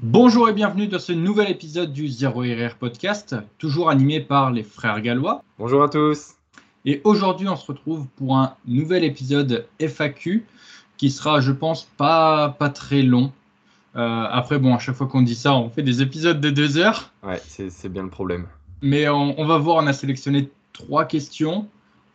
Bonjour et bienvenue dans ce nouvel épisode du Zero RR Podcast, toujours animé par les frères gallois. Bonjour à tous. Et aujourd'hui, on se retrouve pour un nouvel épisode FAQ qui sera, je pense, pas, pas très long. Euh, après, bon, à chaque fois qu'on dit ça, on fait des épisodes de deux heures. Ouais, c'est bien le problème. Mais on, va voir, on a sélectionné trois questions.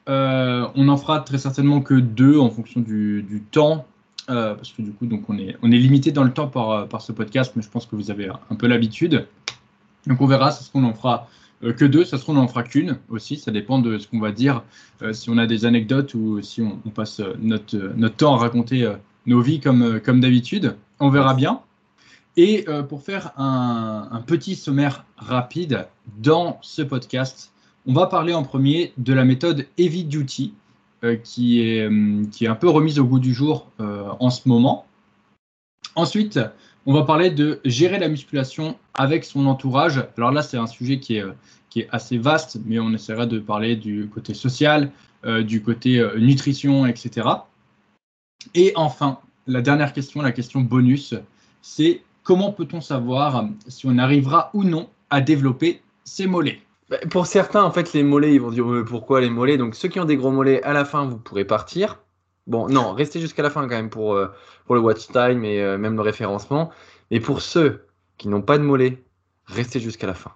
Euh, on en fera très certainement que deux en fonction du, temps, euh, parce que du coup, donc on est, on est limité dans le temps par, par ce podcast, mais je pense que vous avez un peu l'habitude. Donc on verra, c'est ce qu'on en fera que deux, ça se trouve on en fera qu'une aussi, ça dépend de ce qu'on va dire, si on a des anecdotes ou si on, passe notre, notre temps à raconter nos vies comme, comme d'habitude. On verra bien. Et euh, pour faire un, petit sommaire rapide dans ce podcast, on va parler en premier de la méthode Heavy Duty, euh, qui, est, euh, qui est un peu remise au goût du jour en ce moment. Ensuite, on va parler de gérer la musculation avec son entourage. Alors là, c'est un sujet qui est, assez vaste, mais on essaiera de parler du côté social, du côté nutrition, etc. Et enfin, la dernière question, la question bonus, c'est comment peut-on savoir si on arrivera ou non à développer ses mollets? Pour certains, en fait, les mollets, ils vont dire pourquoi les mollets? Donc, ceux qui ont des gros mollets, à la fin, vous pourrez partir. Bon, non, restez jusqu'à la fin quand même pour, euh, pour le watch time et euh, même le référencement. Et pour ceux qui n'ont pas de mollets, restez jusqu'à la fin.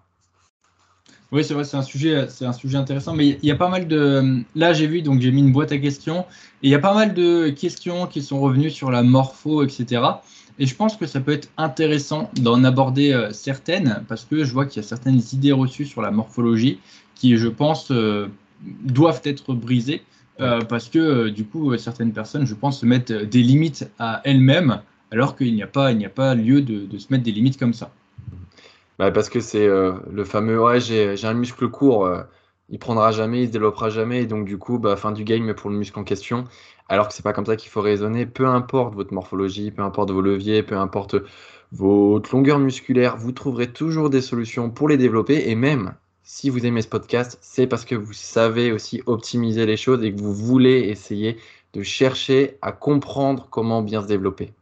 Oui, c'est vrai, c'est un sujet, un sujet intéressant. Mais il y a pas mal de. Là, j'ai vu, donc j'ai mis une boîte à questions. Et il y a pas mal de questions qui sont revenues sur la morpho, etc. Et je pense que ça peut être intéressant d'en aborder euh, certaines, parce que je vois qu'il y a certaines idées reçues sur la morphologie qui, je pense, euh, doivent être brisées, euh, parce que du coup, certaines personnes, je pense, se mettent des limites à elles-mêmes, alors qu'il n'y a, pas, il n'y a pas lieu de, se mettre des limites comme ça. Bah parce que c'est le fameux ouais, j'ai, un muscle court, il prendra jamais, il se développera jamais, et donc du coup, bah, fin du game pour le muscle en question. Alors que c'est pas comme ça qu'il faut raisonner. Peu importe votre morphologie, peu importe vos leviers, peu importe votre longueur musculaire, vous trouverez toujours des solutions pour les développer. Et même si vous aimez ce podcast, c'est parce que vous savez aussi optimiser les choses et que vous voulez essayer de chercher à comprendre comment bien se développer.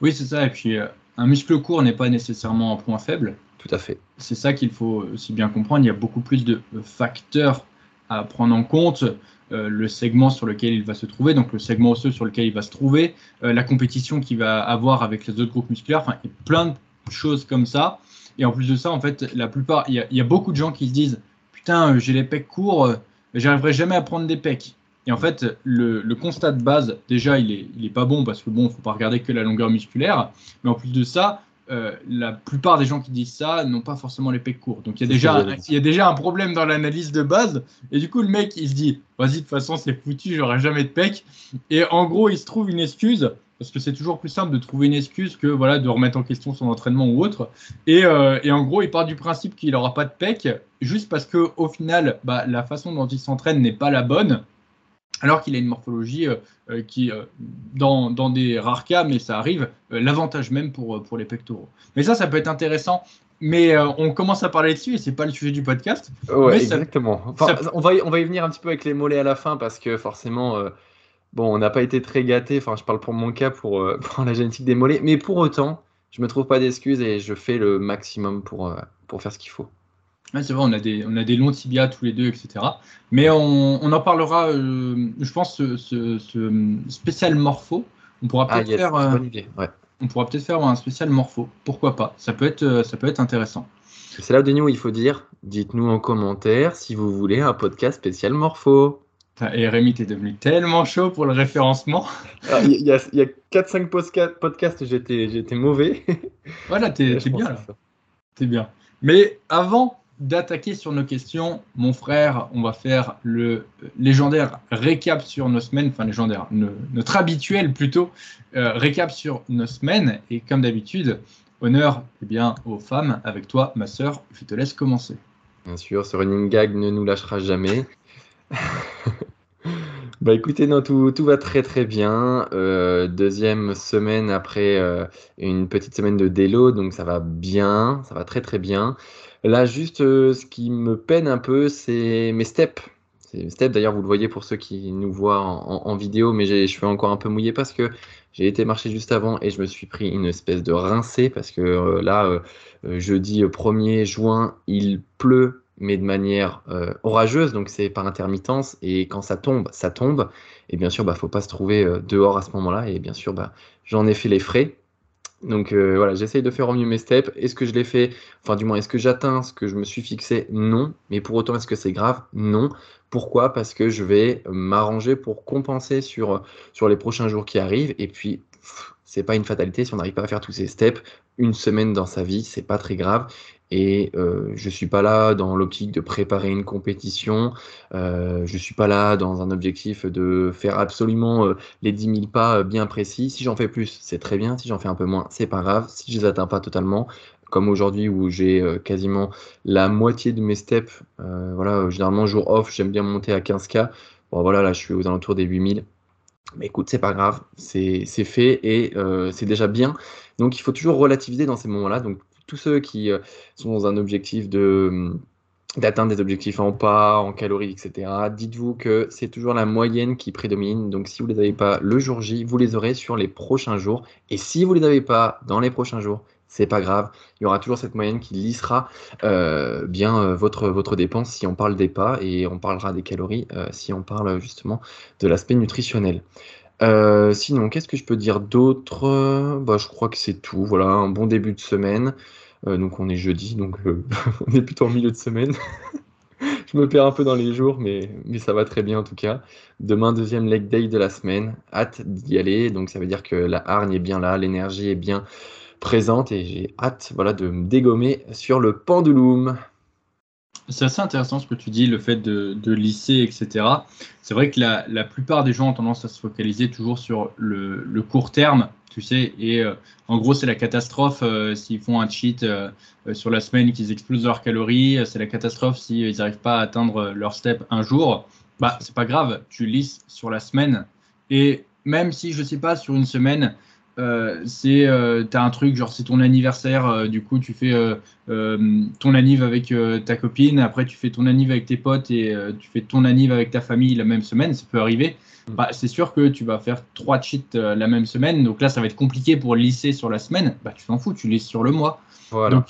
Oui, c'est ça. Et puis, euh, un muscle court n'est pas nécessairement un point faible. À fait. C'est ça qu'il faut aussi bien comprendre. Il y a beaucoup plus de facteurs à prendre en compte. Euh, le segment sur lequel il va se trouver, donc le segment osseux sur lequel il va se trouver, euh, la compétition qu'il va avoir avec les autres groupes musculaires, enfin, a plein de choses comme ça. Et en plus de ça, en fait, la plupart, il y a, beaucoup de gens qui se disent Putain, euh, j'ai les pecs courts, j'arriverai jamais à prendre des pecs. Et en fait, le, constat de base, déjà, il est, il est pas bon parce que bon, il faut pas regarder que la longueur musculaire. Mais en plus de ça, euh, la plupart des gens qui disent ça n'ont pas forcément les pecs courts. Donc il y, a déjà, il y a déjà un problème dans l'analyse de base. Et du coup, le mec, il se dit Vas-y, de toute façon, c'est foutu, j'aurai jamais de pecs. Et en gros, il se trouve une excuse, parce que c'est toujours plus simple de trouver une excuse que voilà, de remettre en question son entraînement ou autre. Et, euh, et en gros, il part du principe qu'il n'aura pas de pecs, juste parce qu'au final, bah, la façon dont il s'entraîne n'est pas la bonne alors qu'il a une morphologie euh, euh, qui, euh, dans, des rares cas, mais ça arrive, l'avantage même pour, pour les pectoraux. Mais ça, ça peut être intéressant. Mais on commence à parler dessus et c'est pas le sujet du podcast. Ouais, exactement. On, va y, on va y venir un petit peu avec les mollets à la fin parce que forcément, bon, on n'a pas été très gâté. Enfin, je parle pour mon cas pour, pour, la génétique des mollets. Mais pour autant, je me trouve pas d'excuses et je fais le maximum pour, pour faire ce qu'il faut c'est vrai, on a, des, on a des longs tibias tous les deux, etc. Mais on, en parlera, euh, je pense, ce, spécial morpho. On pourra ah, peut-être faire. Euh, on pourra peut-être faire un spécial morpho. Pourquoi pas? Ça peut être, euh, ça peut être intéressant. C'est là, Denis, où il faut dire dites-nous en commentaire si vous voulez un podcast spécial morpho. Et Rémi, t'es devenu tellement chaud pour le référencement. Il y, a, a 4-5 podcasts, j'étais mauvais. Voilà, t'es bien là. T'es bien. Mais avant d'attaquer sur nos questions, mon frère, on va faire le légendaire récap sur nos semaines, enfin légendaire, notre habituel plutôt euh, récap sur nos semaines. Et comme d'habitude, honneur eh bien, aux femmes. Avec toi, ma sœur, je te laisse commencer. Bien sûr, ce running gag ne nous lâchera jamais. bah écoutez, non, tout, va très très bien. Euh, deuxième semaine après euh, une petite semaine de délo, donc ça va bien, ça va très très bien. Là, juste, euh, ce qui me peine un peu, c'est mes steps. Mes steps, d'ailleurs, vous le voyez pour ceux qui nous voient en, vidéo, mais les cheveux encore un peu mouillés parce que J'ai été marcher juste avant et je me suis pris une espèce de rincée parce que euh, là, euh, jeudi 1er juin, il pleut, mais de manière orageuse, donc c'est par intermittence. Et quand ça tombe, ça tombe. Et bien sûr, bah, faut pas se trouver dehors à ce moment-là. Et bien sûr, bah, j'en ai fait les frais. Donc voilà, j'essaye de faire au mieux mes steps. Est-ce que je l'ai fait? Enfin, du moins, est-ce que j'atteins ce que je me suis fixé? Non. Mais pour autant, est-ce que c'est grave? Non. Pourquoi? Parce que je vais m'arranger pour compenser sur, les prochains jours qui arrivent. Et puis, c'est pas une fatalité si on n'arrive pas à faire tous ces steps. Une semaine dans sa vie, c'est pas très grave. Et euh, je suis pas là dans l'optique de préparer une compétition. Euh, je suis pas là dans un objectif de faire absolument euh, les 10 000 pas bien précis. Si j'en fais plus, c'est très bien. Si j'en fais un peu moins, c'est pas grave. Si je les atteins pas totalement, comme aujourd'hui où j'ai quasiment la moitié de mes steps. Voilà, généralement, jour off, j'aime bien monter à 15K. Bon, voilà, là, je suis aux alentours des 8000. Mais écoute, c'est pas grave, c'est fait et c'est déjà bien. Donc, il faut toujours relativiser dans ces moments-là. Donc, tous ceux qui sont dans un objectif de d'atteindre des objectifs en pas, en calories, etc. Dites-vous que c'est toujours la moyenne qui prédomine. Donc si vous ne les avez pas le jour J, vous les aurez sur les prochains jours. Et si vous ne les avez pas dans les prochains jours, c'est pas grave. Il y aura toujours cette moyenne qui lissera euh, bien euh, votre, votre dépense si on parle des pas et on parlera des calories euh, si on parle justement de l'aspect nutritionnel. Sinon, qu'est-ce que je peux dire d'autre? Bah, Je crois que c'est tout. Voilà, un bon début de semaine. donc on est jeudi, donc on est plutôt en milieu de semaine. je me perds un peu dans les jours, mais, mais ça va très bien en tout cas. Demain, deuxième leg day de la semaine. Hâte d'y aller. Donc ça veut dire que la hargne est bien là, l'énergie est bien présente et j'ai hâte voilà, de me dégommer sur le pendulum. C'est assez intéressant ce que tu dis, le fait de, de lisser, etc. C'est vrai que la, la, plupart des gens ont tendance à se focaliser toujours sur le, le court terme, tu sais, et euh, en gros, c'est la catastrophe euh, s'ils font un cheat euh, sur la semaine qu'ils explosent leurs calories. C'est la catastrophe s'ils n'arrivent pas à atteindre leur step un jour. Bah, c'est pas grave, tu lisses sur la semaine. Et même si, je sais pas, sur une semaine, euh, c'est euh, t'as un truc genre c'est ton anniversaire euh, du coup tu fais ton anniv avec ta copine après tu fais ton anniv avec tes potes et tu fais ton anniv avec ta famille la même semaine ça peut arriver. Mm. bah, c'est sûr que tu vas faire trois cheats la même semaine donc là ça va être compliqué pour lisser sur la semaine. Bah tu t'en fous tu lisses sur le mois. Voilà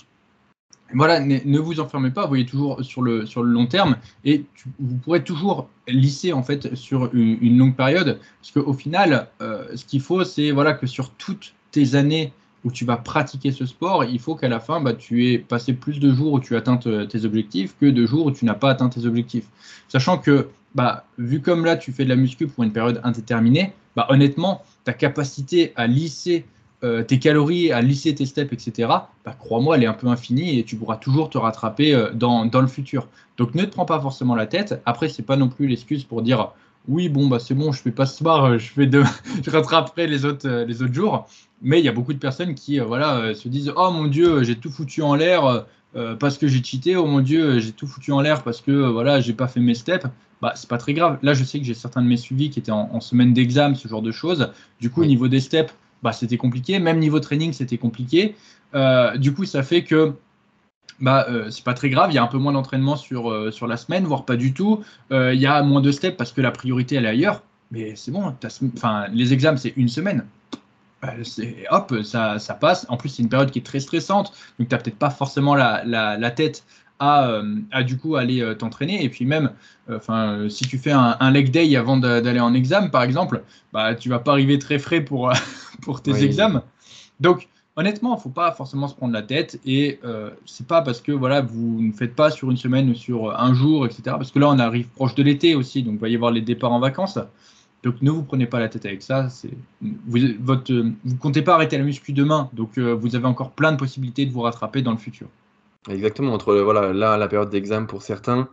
voilà, ne, vous enfermez pas, voyez toujours sur le, sur le long terme et vous pourrez toujours lisser en fait sur une, longue période parce qu'au final, euh, ce qu'il faut, c'est voilà, que sur toutes tes années où tu vas pratiquer ce sport, il faut qu'à la fin, bah, tu aies passé plus de jours où tu atteins tes objectifs que de jours où tu n'as pas atteint tes objectifs. Sachant que, bah, vu comme là, tu fais de la muscu pour une période indéterminée, bah, honnêtement, ta capacité à lisser euh, tes calories, à lisser tes steps, etc., bah, crois-moi, elle est un peu infinie et tu pourras toujours te rattraper euh, dans, dans, le futur. Donc ne te prends pas forcément la tête. Après, c'est pas non plus l'excuse pour dire oui, bon, bah, c'est bon, je fais pas ce soir, euh, je, fais de... je rattraperai les autres, les autres jours. Mais il y a beaucoup de personnes qui voilà, se disent Oh mon Dieu, j'ai tout foutu en l'air parce que j'ai cheaté. Oh mon Dieu, j'ai tout foutu en l'air parce que voilà, j'ai pas fait mes steps. Bah, c'est pas très grave. Là, je sais que j'ai certains de mes suivis qui étaient en, semaine d'examen, ce genre de choses. Du coup, au niveau des steps, bah, c'était compliqué. Même niveau training, c'était compliqué. Euh, du coup, ça fait que bah, euh, c'est pas très grave. Il y a un peu moins d'entraînement sur, euh, sur la semaine, voire pas du tout. il y a moins de steps parce que la priorité, elle est ailleurs. Mais c'est bon, enfin, les examens, c'est une semaine. hop, ça, ça, passe. En plus, c'est une période qui est très stressante. Donc, tu n'as peut-être pas forcément la, la tête euh, à, du coup aller euh, t'entraîner. Et puis même, euh, enfin, si tu fais un, leg day avant d'aller en examen, par exemple, bah, tu vas pas arriver très frais pour, pour tes examens. Donc, honnêtement, il faut pas forcément se prendre la tête et euh, c'est pas parce que voilà vous ne faites pas sur une semaine ou sur un jour, etc. Parce que là, on arrive proche de l'été aussi, donc il va y avoir les départs en vacances. Donc ne vous prenez pas la tête avec ça. Vous, votre, vous comptez pas arrêter la muscu demain, donc vous avez encore plein de possibilités de vous rattraper dans le futur. Exactement, entre voilà, là, la période d'examen pour certains,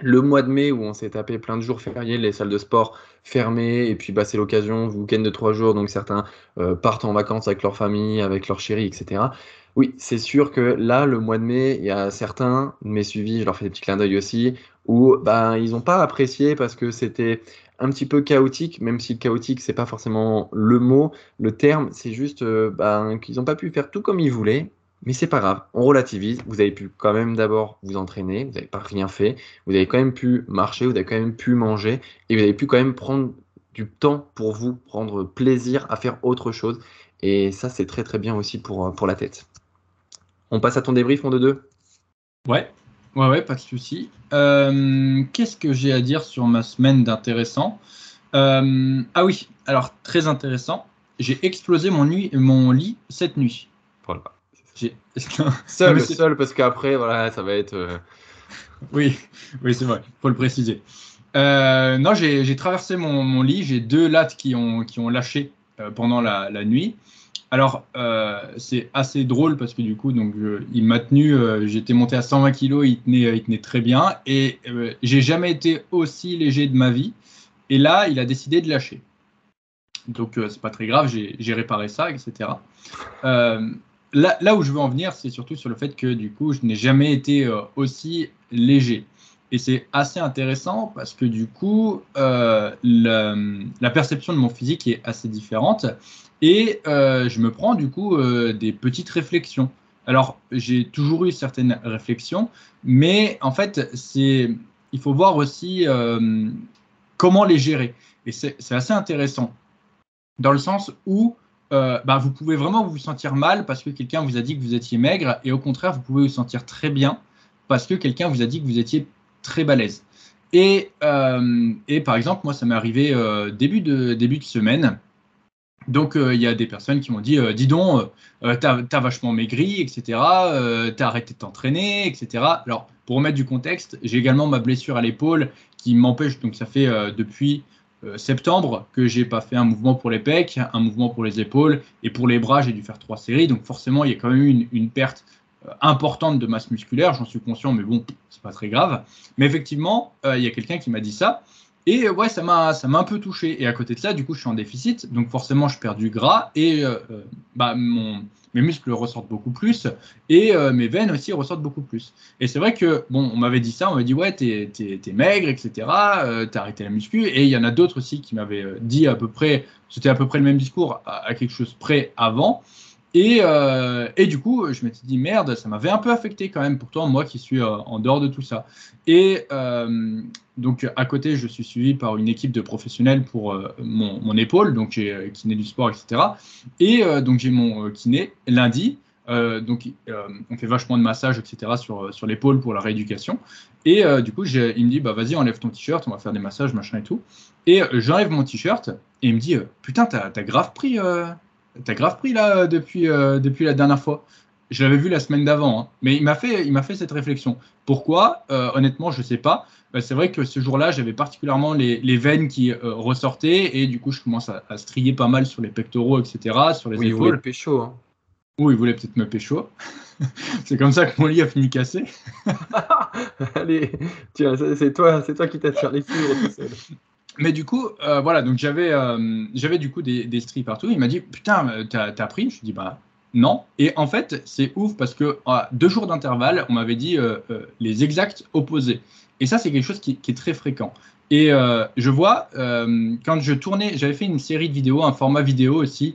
le mois de mai où on s'est tapé plein de jours fériés, les salles de sport fermées, et puis bah, c'est l'occasion, week-end de trois jours, donc certains euh, partent en vacances avec leur famille, avec leur chérie, etc. Oui, c'est sûr que là, le mois de mai, il y a certains mes suivis, je leur fais des petits clins d'œil aussi, où ben, ils n'ont pas apprécié parce que c'était un petit peu chaotique, même si chaotique, c'est pas forcément le mot, le terme, c'est juste euh, ben, qu'ils n'ont pas pu faire tout comme ils voulaient, mais c'est pas grave, on relativise. Vous avez pu quand même d'abord vous entraîner, vous n'avez pas rien fait, vous avez quand même pu marcher, vous avez quand même pu manger, et vous avez pu quand même prendre du temps pour vous, prendre plaisir à faire autre chose. Et ça, c'est très très bien aussi pour, pour la tête. On passe à ton débrief, mon 2-2 Ouais, ouais, ouais, pas de souci. Euh, qu'est-ce que j'ai à dire sur ma semaine d'intéressant? Euh, Ah oui, alors très intéressant. J'ai explosé mon, nuit, mon lit cette nuit. Seul, seul, parce qu'après, voilà, ça va être. Euh, oui, oui, c'est vrai, faut le préciser. non, j'ai traversé mon, mon lit, j'ai deux lattes qui ont, qui ont lâché pendant la, la, nuit. Alors, euh, c'est assez drôle parce que du coup, donc, il m'a tenu, euh, j'étais monté à 120 kg, il tenait, il tenait très bien et euh, j'ai jamais été aussi léger de ma vie. Et là, il a décidé de lâcher. Donc, c'est pas très grave, j'ai réparé ça, etc. Là, où je veux en venir, c'est surtout sur le fait que du coup, je n'ai jamais été aussi léger. Et c'est assez intéressant parce que du coup, la, la, perception de mon physique est assez différente. Et euh, je me prends du coup euh, des petites réflexions. Alors, j'ai toujours eu certaines réflexions, mais en fait, c'est, il faut voir aussi euh, comment les gérer. Et c'est, assez intéressant, dans le sens où bah, vous pouvez vraiment vous sentir mal parce que quelqu'un vous a dit que vous étiez maigre, et au contraire, vous pouvez vous sentir très bien parce que quelqu'un vous a dit que vous étiez très balèze. Et, et par exemple, moi, ça m'est arrivé début, de, début de semaine. Donc, euh, il y a des personnes qui m'ont dit euh, Dis donc, euh, t'as as vachement maigri, etc. t'as arrêté de t'entraîner, etc. Alors, pour remettre du contexte, j'ai également ma blessure à l'épaule qui m'empêche, donc ça fait depuis septembre que j'ai pas fait un mouvement pour les pecs, un mouvement pour les épaules, et pour les bras, j'ai dû faire trois séries. Donc, forcément, il y a quand même une, perte importante de masse musculaire, j'en suis conscient, mais bon, c'est pas très grave. Mais effectivement, il y a quelqu'un qui m'a dit ça. Et ouais, ça m'a, ça m'a un peu touché. Et à côté de ça, du coup, je suis en déficit. Donc forcément, je perds du gras et euh, euh, bah, mon, mes muscles ressortent beaucoup plus et euh, mes veines aussi ressortent beaucoup plus. Et c'est vrai que, bon, on m'avait dit ça, on m'avait dit, ouais, t'es, maigre, etc. t'as arrêté la muscu. Et il y en a d'autres aussi qui m'avaient dit à peu près, c'était à peu près le même discours à quelque chose près avant. Et, euh, et, du coup, je m'étais dit merde, ça m'avait un peu affecté quand même, pourtant moi qui suis euh, en dehors de tout ça. Et euh, donc à côté, je suis suivi par une équipe de professionnels pour mon, épaule, donc j'ai kiné du sport, etc. Et donc j'ai mon kiné lundi. donc on fait vachement de massage, etc. sur, sur l'épaule pour la rééducation. Et du coup, il me dit bah vas-y enlève ton t-shirt, on va faire des massages, machin et tout. Et j'enlève mon t-shirt et il me dit putain t'as as grave pris T'as grave pris là depuis, euh, depuis la dernière fois. Je l'avais vu la semaine d'avant, hein. mais il m'a fait, il m'a fait cette réflexion. Pourquoi euh, Honnêtement, je sais pas. Euh, c'est vrai que ce jour-là, j'avais particulièrement les, les, veines qui ressortaient et du coup, je commence à, à, strier pas mal sur les pectoraux, etc., sur les oui, épaules. Il voulait pécho. Hein. Oui, il voulait peut-être me pécho. c'est comme ça que mon lit a fini cassé. Allez, c'est toi, c'est toi qui t'attire les fibres mais du coup, euh, voilà, donc j'avais, euh, j'avais du coup des, des stries partout. Il m'a dit, putain, euh, t'as, as pris? Je lui dis, bah non. Et en fait, c'est ouf parce que à deux jours d'intervalle, on m'avait dit les exacts opposés. Et ça, c'est quelque chose qui, est très fréquent. Et je vois, quand je tournais, j'avais fait une série de vidéos, un format vidéo aussi,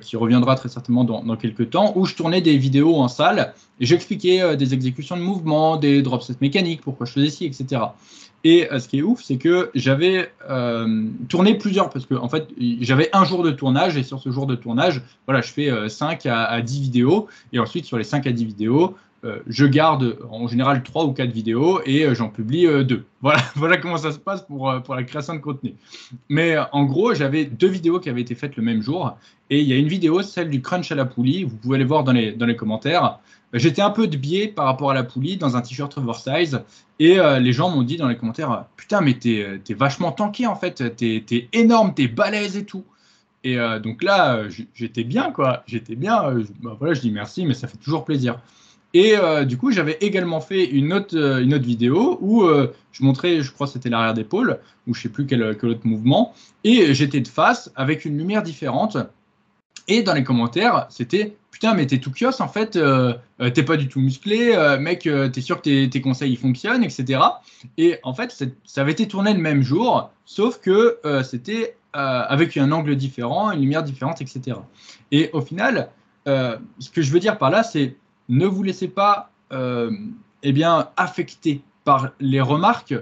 qui reviendra très certainement dans, dans, quelques temps, où je tournais des vidéos en salle et j'expliquais des exécutions de mouvements, des drop sets mécaniques, pourquoi je faisais ci, etc. Et euh, ce qui est ouf, c'est que j'avais euh, tourné plusieurs, parce que en fait, j'avais un jour de tournage, et sur ce jour de tournage, voilà, je fais 5 euh, à, 10 vidéos, et ensuite sur les 5 à 10 vidéos, je garde en général 3 ou 4 vidéos et j'en publie 2. Voilà, voilà comment ça se passe pour, pour la création de contenu. Mais en gros, j'avais deux vidéos qui avaient été faites le même jour, et il y a une vidéo, celle du crunch à la poulie, vous pouvez aller voir dans les, dans les commentaires. J'étais un peu de biais par rapport à la poulie dans un t-shirt oversize et euh, les gens m'ont dit dans les commentaires Putain, mais t'es euh, es vachement tanké en fait, t'es es énorme, t'es balèze et tout. Et euh, donc là, j'étais bien quoi, j'étais bien. Bah, voilà, je dis merci, mais ça fait toujours plaisir. Et du coup, j'avais également fait une autre, une autre vidéo où je montrais, je crois que c'était l'arrière d'épaule, ou je sais plus quel, quel, autre mouvement, et j'étais de face avec une lumière différente. Et dans les commentaires, c'était putain, mais t'es tout kios en fait, euh, euh, t'es pas du tout musclé, euh, mec, t'es sûr que tes, conseils ils fonctionnent, etc. Et en fait, ça avait été tourné le même jour, sauf que c'était avec un angle différent, une lumière différente, etc. Et au final, ce que je veux dire par là, c'est ne vous laissez pas eh bien, affecter par les remarques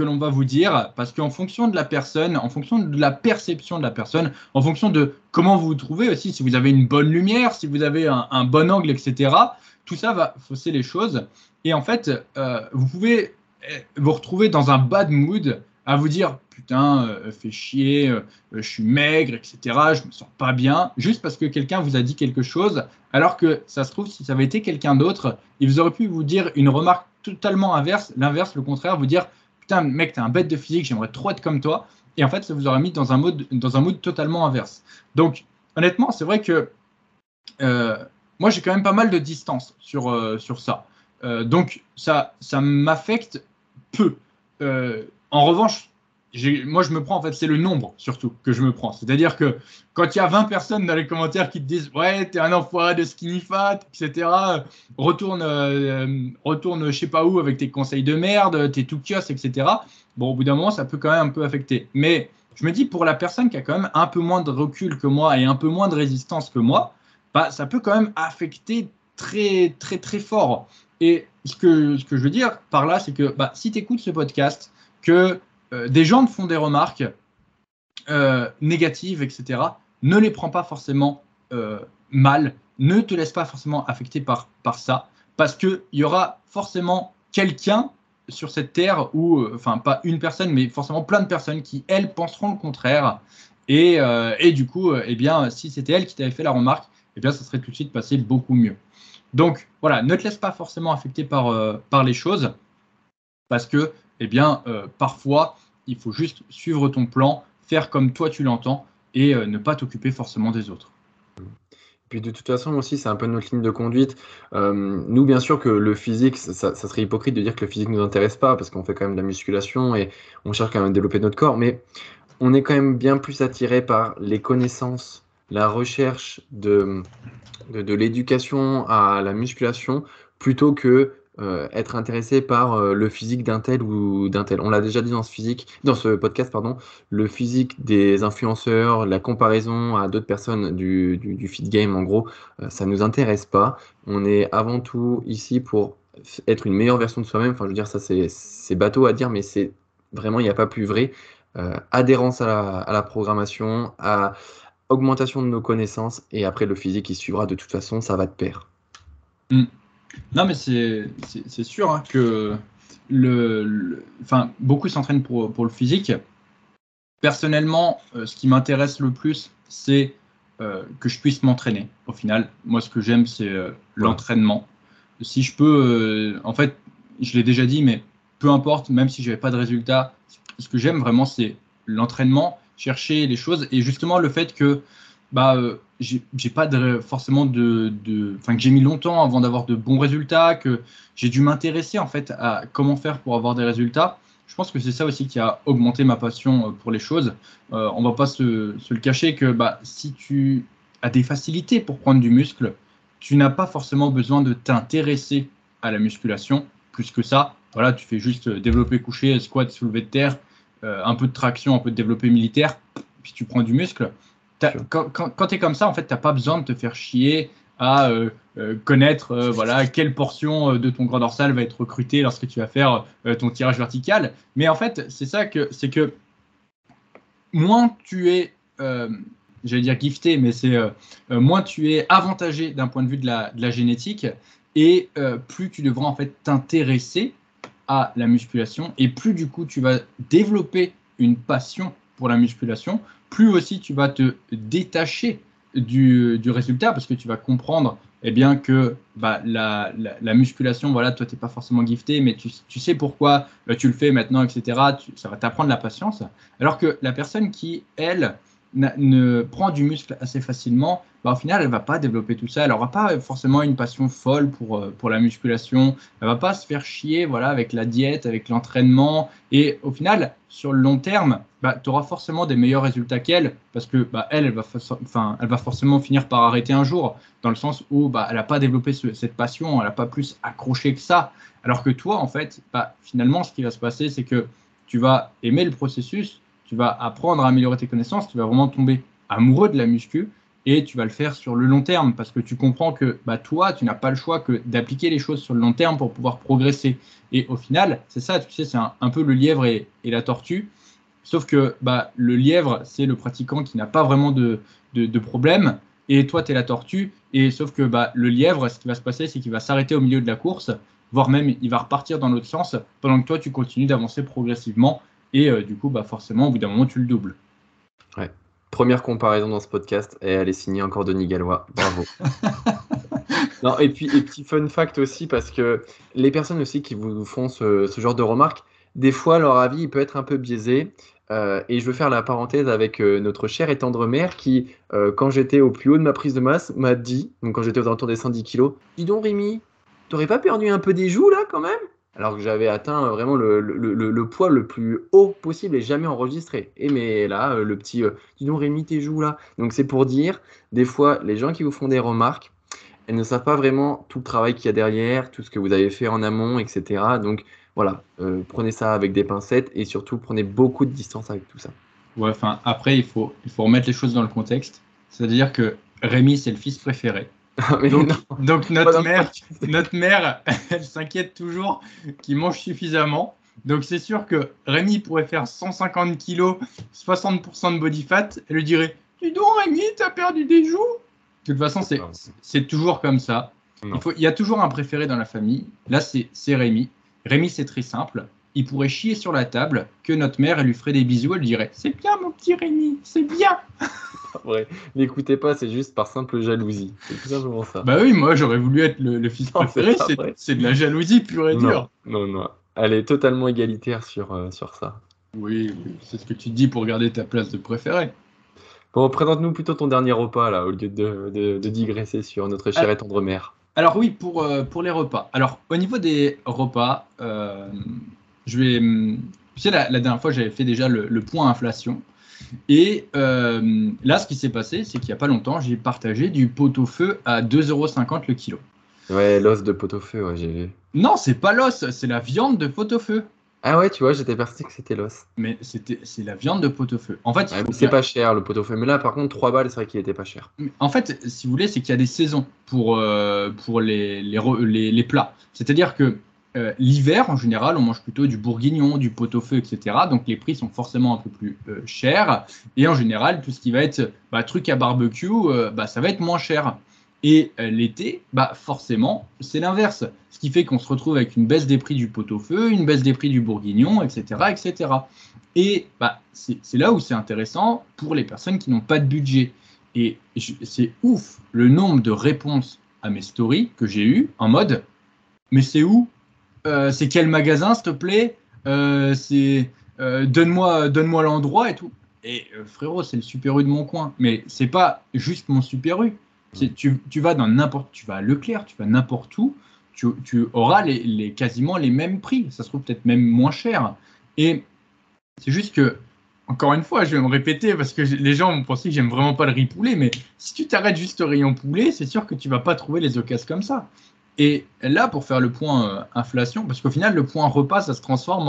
que l'on va vous dire, parce qu'en fonction de la personne, en fonction de la perception de la personne, en fonction de comment vous vous trouvez aussi, si vous avez une bonne lumière, si vous avez un, bon angle, etc., tout ça va fausser les choses. Et en fait, euh, vous pouvez eh, vous retrouver dans un bad mood à vous dire putain, euh, fait chier, euh, je suis maigre, etc. Je me sens pas bien, juste parce que quelqu'un vous a dit quelque chose, alors que ça se trouve, si ça avait été quelqu'un d'autre, il vous aurait pu vous dire une remarque totalement inverse, l'inverse, le contraire, vous dire putain, mec, t'es un bête de physique, j'aimerais trop être comme toi. Et en fait, ça vous aurait mis dans un mode, dans un mood totalement inverse. Donc, honnêtement, c'est vrai que euh, moi, j'ai quand même pas mal de distance sur, sur ça. donc, ça, ça m'affecte peu. en revanche, moi, je me prends, en fait, c'est le nombre surtout que je me prends. C'est-à-dire que quand il y a 20 personnes dans les commentaires qui te disent Ouais, t'es un enfoiré de skinny fat, etc., retourne, euh, retourne je sais pas où avec tes conseils de merde, t'es tout kiosque, etc. Bon, au bout d'un moment, ça peut quand même un peu affecter. Mais je me dis, pour la personne qui a quand même un peu moins de recul que moi et un peu moins de résistance que moi, bah, ça peut quand même affecter très, très, très fort. Et ce que, ce que je veux dire par là, c'est que bah, si tu écoutes ce podcast, que des gens te font des remarques euh, négatives, etc., ne les prends pas forcément euh, mal, ne te laisse pas forcément affecter par, ça, parce qu'il y aura forcément quelqu'un sur cette terre ou, enfin, pas une personne, mais forcément plein de personnes qui, elles, penseront le contraire. Et, du coup, eh bien, si c'était elle qui t'avait fait la remarque, eh bien, ça serait tout de suite passé beaucoup mieux. Donc, voilà, ne te laisse pas forcément affecter par les choses, parce que eh bien, euh, parfois, il faut juste suivre ton plan, faire comme toi tu l'entends et euh, ne pas t'occuper forcément des autres. Puis de toute façon aussi, c'est un peu notre ligne de conduite. Euh, nous, bien sûr que le physique, ça, serait hypocrite de dire que le physique ne nous intéresse pas, parce qu'on fait quand même de la musculation et on cherche quand même à développer notre corps, mais on est quand même bien plus attiré par les connaissances, la recherche de, de l'éducation à la musculation, plutôt que euh, être intéressé par euh, le physique d'un tel ou d'un tel. On l'a déjà dit dans ce physique, dans ce podcast, pardon, le physique des influenceurs, la comparaison à d'autres personnes du, du, fit game, en gros, euh, ça nous intéresse pas. On est avant tout ici pour être une meilleure version de soi-même. Enfin, je veux dire, ça c'est bateau à dire, mais c'est vraiment, il n'y a pas plus vrai. adhérence à la, à la, programmation, à augmentation de nos connaissances, et après le physique qui suivra de toute façon, ça va de pair. Mm. Non, mais c'est sûr hein, que le, enfin, beaucoup s'entraînent pour, pour, le physique. Personnellement, euh, ce qui m'intéresse le plus, c'est euh, que je puisse m'entraîner. Au final, moi, ce que j'aime, c'est euh, l'entraînement. Si je peux, en fait, je l'ai déjà dit, mais peu importe, même si je n'avais pas de résultat, ce que j'aime vraiment, c'est l'entraînement, chercher les choses et justement le fait que bah, euh, j'ai pas forcément de, enfin que j'ai mis longtemps avant d'avoir de bons résultats, que j'ai dû m'intéresser en fait à comment faire pour avoir des résultats. Je pense que c'est ça aussi qui a augmenté ma passion euh, pour les choses. Euh, on va pas se, le cacher que bah, si tu as des facilités pour prendre du muscle, tu n'as pas forcément besoin de t'intéresser à la musculation plus que ça. Voilà, tu fais juste développer coucher, squat, soulever de terre, un peu de traction, un peu de développé militaire, puis tu prends du muscle quand, quand, tu es comme ça, en fait, tu n'as pas besoin de te faire chier à euh, euh, connaître euh, voilà, quelle portion de ton grand dorsal va être recrutée lorsque tu vas faire ton tirage vertical. Mais en fait, c'est ça que c'est que moins tu es, j'allais dire gifté, mais c'est moins tu es avantagé d'un point de vue de la, de la génétique et plus tu devras en fait t'intéresser à la musculation et plus du coup tu vas développer une passion pour la musculation, plus aussi tu vas te détacher du, résultat parce que tu vas comprendre eh bien, que bah, la, musculation, voilà, toi, tu n'es pas forcément gifté, mais tu, sais pourquoi euh, tu le fais maintenant, etc. ça va t'apprendre la patience. Alors que la personne qui, elle, ne prend du muscle assez facilement, bah, au final, elle va pas développer tout ça. Elle n'aura pas forcément une passion folle pour, euh, pour la musculation. Elle va pas se faire chier voilà, avec la diète, avec l'entraînement. Et au final, sur le long terme, bah, tu auras forcément des meilleurs résultats qu'elle parce que bah, elle, elle va, elle va forcément finir par arrêter un jour, dans le sens où bah, elle n'a pas développé cette passion, elle n'a pas plus accroché que ça. Alors que toi, en fait, bah, finalement, ce qui va se passer, c'est que tu vas aimer le processus, tu vas apprendre à améliorer tes connaissances, tu vas vraiment tomber amoureux de la muscu. et tu vas le faire sur le long terme parce que tu comprends que bah, toi, tu n'as pas le choix que d'appliquer les choses sur le long terme pour pouvoir progresser. Et au final, c'est ça, tu sais, c'est un, peu le lièvre et, la tortue. Sauf que bah, le lièvre, c'est le pratiquant qui n'a pas vraiment de, de, problème. Et toi, tu es la tortue. Et sauf que bah, le lièvre, ce qui va se passer, c'est qu'il va s'arrêter au milieu de la course, voire même il va repartir dans l'autre sens, pendant que toi, tu continues d'avancer progressivement. Et euh, du coup, bah, forcément, au bout d'un moment, tu le doubles. Ouais. Première comparaison dans ce podcast, et elle est signée encore Denis Gallois. Bravo. non, et puis, et petit fun fact aussi, parce que les personnes aussi qui vous font ce, genre de remarques, des fois, leur avis il peut être un peu biaisé. Euh, et je veux faire la parenthèse avec euh, notre chère et tendre mère qui, euh, quand j'étais au plus haut de ma prise de masse, m'a dit, donc quand j'étais aux alentours des 110 kilos, dis donc Rémi, t'aurais pas perdu un peu des joues là quand même? Alors que j'avais atteint vraiment le, poids le plus haut possible et jamais enregistré. Et mais là, euh, le petit, euh, dis donc Rémi, tes joues là. Donc c'est pour dire, des fois, les gens qui vous font des remarques, elles ne savent pas vraiment tout le travail qu'il y a derrière, tout ce que vous avez fait en amont, etc. Donc voilà, euh, prenez ça avec des pincettes et surtout prenez beaucoup de distance avec tout ça. Ouais, enfin après, il faut, il faut remettre les choses dans le contexte. C'est-à-dire que Rémi, c'est le fils préféré. Donc, notre, mère, notre mère, elle s'inquiète toujours qu'il mange suffisamment. Donc c'est sûr que Rémi pourrait faire 150 kg, 60% de body fat. Elle lui dirait Dis donc Rémi, t'as perdu des joues De toute façon, c'est toujours comme ça. Il, faut, il y a toujours un préféré dans la famille. Là, c'est Rémi. Rémi, c'est très simple. Il pourrait chier sur la table, que notre mère, elle lui ferait des bisous, elle dirait C'est bien mon petit Rémi, c'est bien vrai. N'écoutez pas, c'est juste par simple jalousie. C'est tout simplement ça. Bah oui, moi j'aurais voulu être le, fils préféré, c'est de la jalousie pure et dure. Non, non, Elle est totalement égalitaire sur, euh, sur ça. Oui, c'est ce que tu dis pour garder ta place de préféré. Bon, présente-nous plutôt ton dernier repas, là, au lieu de, de, digresser sur notre chère et tendre mère. Alors oui, pour, euh, pour les repas. Alors, au niveau des repas, euh, je vais... Hum, tu sais, la, dernière fois, j'avais fait déjà le, le point inflation. Et euh, là, ce qui s'est passé, c'est qu'il n'y a pas longtemps, j'ai partagé du pot-au-feu à 2,50€ le kilo. Ouais, l'os de pot-au-feu, ouais, j'ai vu. Non, c'est pas l'os, c'est la viande de pot-au-feu. Ah ouais, tu vois, j'étais persuadé que c'était l'os. Mais c'était, c'est la viande de pot-au-feu. En fait, c'est pas cher le pot-au-feu. Mais là, par contre, 3 balles, c'est vrai qu'il était pas cher. En fait, si vous voulez, c'est qu'il y a des saisons pour, euh, pour les, les, les plats. C'est-à-dire que euh, l'hiver, en général, on mange plutôt du bourguignon, du pot-au-feu, etc. Donc les prix sont forcément un peu plus euh, chers. Et en général, tout ce qui va être bah, truc à barbecue, euh, bah, ça va être moins cher. Et l'été, bah, forcément, c'est l'inverse. Ce qui fait qu'on se retrouve avec une baisse des prix du pot-au-feu, une baisse des prix du bourguignon, etc. etc. Et bah, c'est là où c'est intéressant pour les personnes qui n'ont pas de budget. Et c'est ouf le nombre de réponses à mes stories que j'ai eues en mode mais c'est où? Euh, c'est quel magasin, s'il te plaît euh, C'est euh, donne-moi donne-moi l'endroit et tout. Et frérot, c'est le Super U de mon coin. Mais c'est pas juste mon Super U. Tu, vas dans n'importe, tu vas à Leclerc, tu vas n'importe où, tu, auras quasiment les mêmes prix. Ça se trouve peut-être même moins cher. Et c'est juste que, encore une fois, je vais me répéter parce que les gens vont penser que j'aime vraiment pas le riz poulet, mais si tu t'arrêtes juste au rayon poulet, c'est sûr que tu vas pas trouver les occasions comme ça. Et là, pour faire le point euh, inflation, parce qu'au final, le point repas, ça se transforme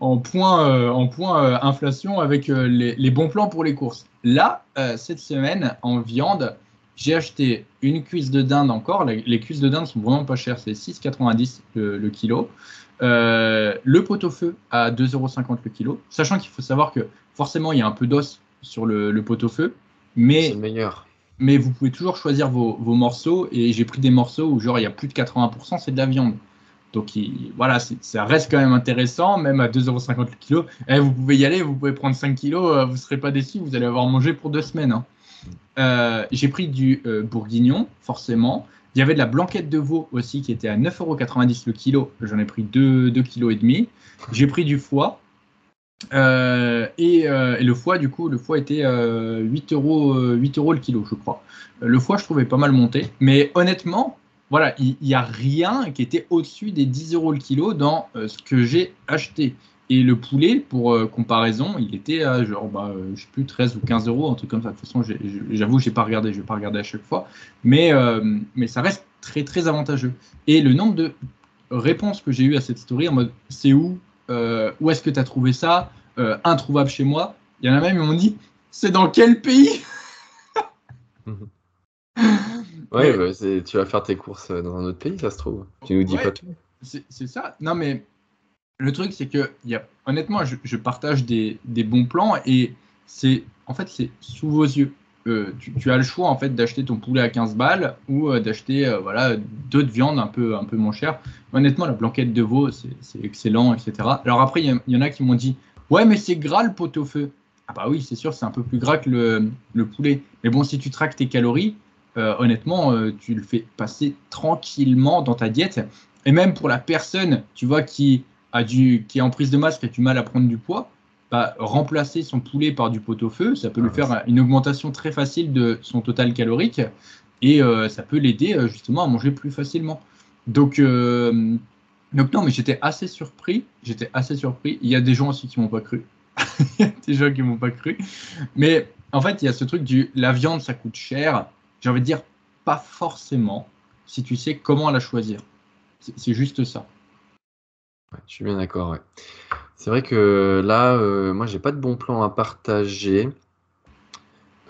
en, point, euh, euh, inflation avec les, bons plans pour les courses. Là, cette semaine, en viande, j'ai acheté une cuisse de dinde encore. Les, cuisses de dinde sont vraiment pas chères, c'est 6,90 le, kilo. le pot-au-feu à 2,50€ le kilo. Sachant qu'il faut savoir que forcément, il y a un peu d'os sur le, le pot-au-feu. Mais c'est meilleur mais vous pouvez toujours choisir vos, morceaux. Et j'ai pris des morceaux où, genre, il y a plus de 80%, c'est de la viande. Donc voilà, ça reste quand même intéressant, même à 2,50€ le kilo. Eh, vous pouvez y aller, vous pouvez prendre 5 kilos, euh, vous ne serez pas déçus, vous allez avoir mangé pour deux semaines. Hein. Euh, j'ai pris du euh, bourguignon, forcément. Il y avait de la blanquette de veau aussi qui était à 9,90€ le kilo. J'en ai pris 2,5 kg. J'ai pris du foie. Euh, euh, et, le foie, du coup, le foie était 8, euh, euros, 8 euros le kilo, je crois. Le foie, je trouvais pas mal monté. Mais honnêtement, voilà, il n'y a rien qui était au-dessus des 10 euros le kilo dans ce que j'ai acheté. Et le poulet, pour comparaison, il était à genre, bah, je sais plus, 13 ou 15 euros, un truc comme ça. De toute façon, j'avoue, je n'ai pas regardé, je vais pas regarder à chaque fois. Mais, mais ça reste très, très avantageux. Et le nombre de réponses que j'ai eues à cette story en mode, c'est où? Euh, où est-ce que tu as trouvé ça euh, Introuvable chez moi. Il y en a même qui m'ont dit C'est dans quel pays? Ouais, bah, tu vas faire tes courses dans un autre pays, ça se trouve. Tu nous dis pas tout. C'est ça. Non, mais le truc, c'est que y a, honnêtement, je, partage des, bons plans et c'est en fait c'est sous vos yeux. Euh, tu, as le choix en fait d'acheter ton poulet à 15 balles ou euh, d'acheter euh, voilà d'autres viandes un peu un peu moins chères. Honnêtement, la blanquette de veau c'est excellent, etc. Alors après, il y, en a qui m'ont dit ouais mais c'est gras le pot au feu. Ah bah oui, c'est sûr, c'est un peu plus gras que le, le, poulet. Mais bon, si tu traques tes calories, honnêtement, tu le fais passer tranquillement dans ta diète. Et même pour la personne, tu vois, qui qui est en prise de masse, qui a du mal à prendre du poids, bah, remplacer son poulet par du pot-au-feu, ça peut lui ah, faire une augmentation très facile de son total calorique et euh, ça peut l'aider euh, justement à manger plus facilement. Donc, euh, donc non, mais j'étais assez surpris. J'étais assez surpris. Il y a des gens aussi qui m'ont pas cru. il y a des gens qui m'ont pas cru. Mais en fait, il y a ce truc du la viande, ça coûte cher. J'ai envie de dire pas forcément si tu sais comment la choisir. C'est juste ça je suis bien d'accord. C'est vrai que là, euh, moi, j'ai pas de bon plan à partager.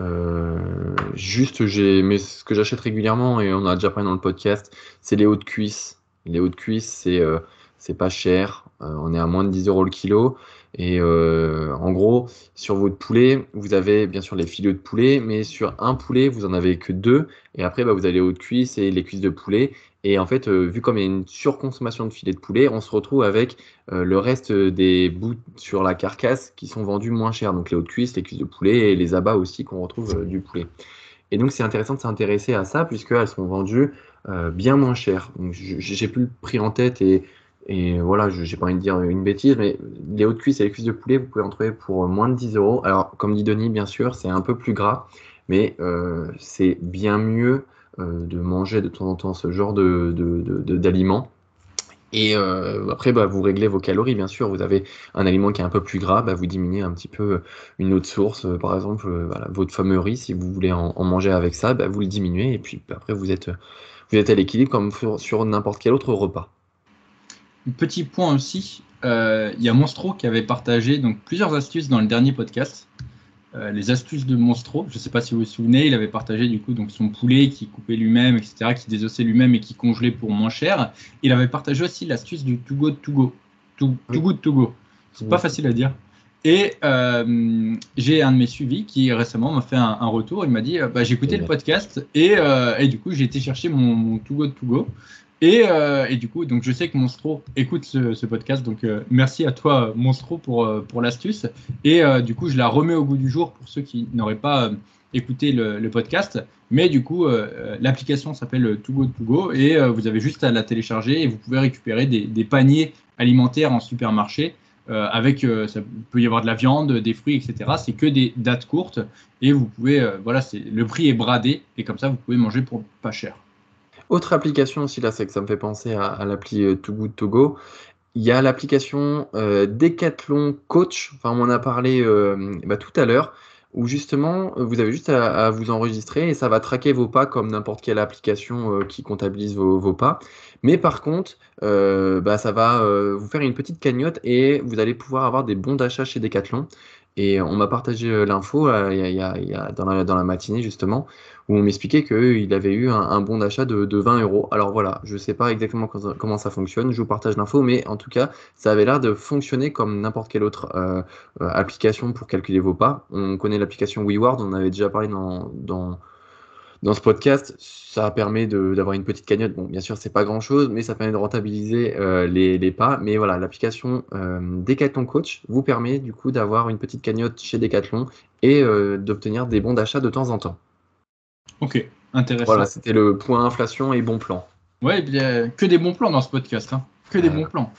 Euh, juste, j'ai, mais ce que j'achète régulièrement et on a déjà parlé dans le podcast, c'est les hautes cuisses. Les hautes cuisses, c'est euh, c'est pas cher. on est à moins de 10 euros le kilo. Et en gros, sur votre poulet, vous avez bien sûr les filets de poulet, mais sur un poulet, vous en avez que deux. Et après, bah, vous avez les hautes cuisses et les cuisses de poulet. Et en fait, euh, vu comme il y a une surconsommation de filets de poulet, on se retrouve avec euh, le reste des bouts sur la carcasse qui sont vendus moins cher. Donc les hautes cuisses, les cuisses de poulet et les abats aussi qu'on retrouve euh, du poulet. Et donc c'est intéressant de s'intéresser à ça puisqu'elles sont vendues bien moins cher. J'ai plus le prix en tête et, voilà, je n'ai pas envie de dire une bêtise, mais les hautes cuisses et les cuisses de poulet, vous pouvez en trouver pour moins de 10 euros. Alors comme dit Denis, bien sûr, c'est un peu plus gras, mais c'est bien mieux de manger de temps en temps ce genre d'aliments. Et euh, après, bah, vous réglez vos calories, bien sûr. Vous avez un aliment qui est un peu plus gras, bah, vous diminuez un petit peu une autre source. Euh, par exemple, votre fameux riz, si vous voulez en, manger avec ça, bah, vous le diminuez. Et puis après, vous êtes, vous êtes à l'équilibre comme sur, n'importe quel autre repas. Petit point aussi, il y a Monstro qui avait partagé donc, plusieurs astuces dans le dernier podcast. Euh, les astuces de Monstro. Je ne sais pas si vous vous souvenez, il avait partagé du coup donc son poulet qui coupait lui-même, etc., qui désossait lui-même et qui congelait pour moins cher. Il avait partagé aussi l'astuce du to go to go, to, good to go. C'est pas facile à dire. Et euh, j'ai un de mes suivis qui récemment m'a fait un, retour. Il m'a dit bah, j'ai écouté le podcast et, euh, et, du coup j'ai été chercher mon, mon to go to go euh, et, du coup, donc je sais que Monstro écoute ce, podcast, donc euh, merci à toi Monstro pour, euh, pour l'astuce. Et du coup, je la remets au goût du jour pour ceux qui n'auraient pas écouté le, podcast. Mais du coup, l'application s'appelle To Go To Go et vous avez juste à la télécharger et vous pouvez récupérer des, paniers alimentaires en supermarché. avec, ça peut y avoir de la viande, des fruits, etc. C'est que des dates courtes et vous pouvez, voilà, le prix est bradé et comme ça vous pouvez manger pour pas cher. Autre application aussi, là, c'est que ça me fait penser à, l'appli euh, Too Good To Go. Il y a l'application euh, Decathlon Coach, enfin on en a parlé euh, bah, tout à l'heure, où justement vous avez juste à, vous enregistrer et ça va traquer vos pas comme n'importe quelle application qui comptabilise vos, pas. Mais par contre, bah, ça va vous faire une petite cagnotte et vous allez pouvoir avoir des bons d'achat chez Decathlon. Et on m'a partagé euh, l'info euh, dans, la, dans, la, matinée justement, où on m'expliquait qu'il avait eu un, bon d'achat de, de, 20 euros. Alors voilà, je ne sais pas exactement comment ça fonctionne, je vous partage l'info, mais en tout cas, ça avait l'air de fonctionner comme n'importe quelle autre euh, application pour calculer vos pas. On connaît l'application WeWard, on avait déjà parlé dans, dans dans ce podcast, ça permet d'avoir une petite cagnotte. Bon, bien sûr, c'est pas grand chose, mais ça permet de rentabiliser euh, les, pas. Mais voilà, l'application euh, Decathlon Coach vous permet du coup d'avoir une petite cagnotte chez Decathlon et euh, d'obtenir des bons d'achat de temps en temps. Ok, intéressant. Voilà, c'était le point inflation et bon plan. Ouais, bien, que des bons plans dans ce podcast, hein. que des bons plans.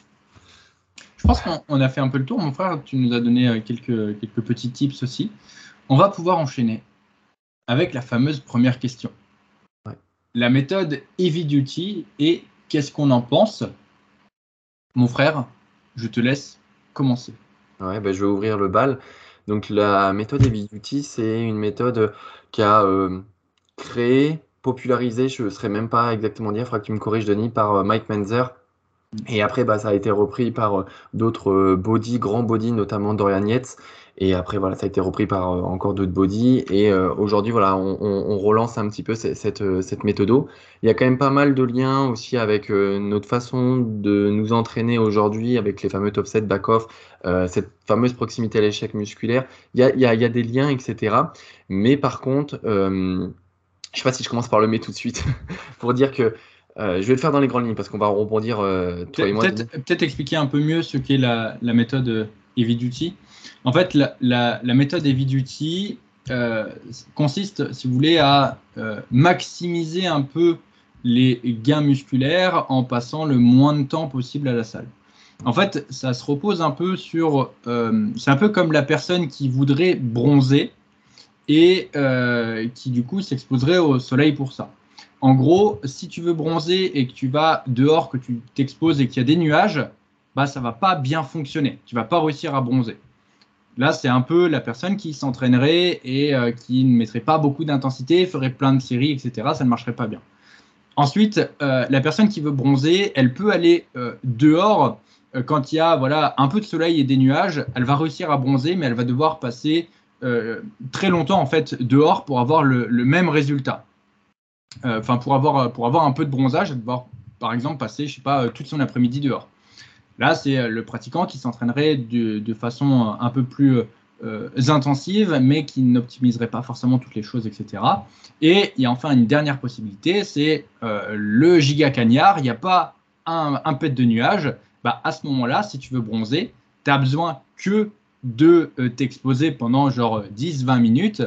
Je pense qu'on a fait un peu le tour, mon frère. Tu nous as donné quelques, quelques petits tips aussi. On va pouvoir enchaîner avec la fameuse première question. La méthode Heavy Duty et qu'est-ce qu'on en pense? Mon frère, je te laisse commencer. Ouais, ben, je vais ouvrir le bal. Donc la méthode Heavy Duty, c'est une méthode qui a euh, créé, popularisé, je ne saurais même pas exactement dire, il faudra que tu me corriges Denis, par euh, Mike Menzer. Et après, bah, ça a été repris par euh, d'autres body, grands body, notamment Dorian Yates. Et après, voilà, ça a été repris par euh, encore d'autres bodies. Et euh, aujourd'hui, voilà, on, relance un petit peu cette, cette, cette, méthode. Il y a quand même pas mal de liens aussi avec notre façon de nous entraîner aujourd'hui, avec les fameux top 7 back-off, cette fameuse proximité à l'échec musculaire. Il y a, il y, a, il y a, des liens, etc. Mais par contre, je ne sais pas si je commence par le mais tout de suite, pour dire que euh, je vais le faire dans les grandes lignes parce qu'on va rebondir, euh, toi et moi. Peut-être expliquer un peu mieux ce qu'est la, la, méthode euh, Heavy Duty. En fait, la, méthode Heavy Duty consiste, si vous voulez, à maximiser un peu les gains musculaires en passant le moins de temps possible à la salle. En fait, ça se repose un peu sur. c'est un peu comme la personne qui voudrait bronzer et qui, du coup, s'exposerait au soleil pour ça. En gros, si tu veux bronzer et que tu vas dehors, que tu t'exposes et qu'il y a des nuages, bah ça va pas bien fonctionner. Tu vas pas réussir à bronzer. Là, c'est un peu la personne qui s'entraînerait et euh, qui ne mettrait pas beaucoup d'intensité, ferait plein de séries, etc. Ça ne marcherait pas bien. Ensuite, euh, la personne qui veut bronzer, elle peut aller euh, dehors quand il y a voilà un peu de soleil et des nuages. Elle va réussir à bronzer, mais elle va devoir passer très longtemps en fait dehors pour avoir le même résultat. Enfin pour avoir un peu de bronzage, devoir par exemple passer, je sais pas, toute son après-midi dehors. Là, c'est euh, le pratiquant qui s'entraînerait de, façon un peu plus euh, intensive, mais qui n'optimiserait pas forcément toutes les choses, etc. Et il y a enfin une dernière possibilité, c'est le giga cagnard. Il n'y a pas un, pet de nuage. Bah, à ce moment-là, si tu veux bronzer, tu as besoin que de t'exposer pendant genre 10-20 minutes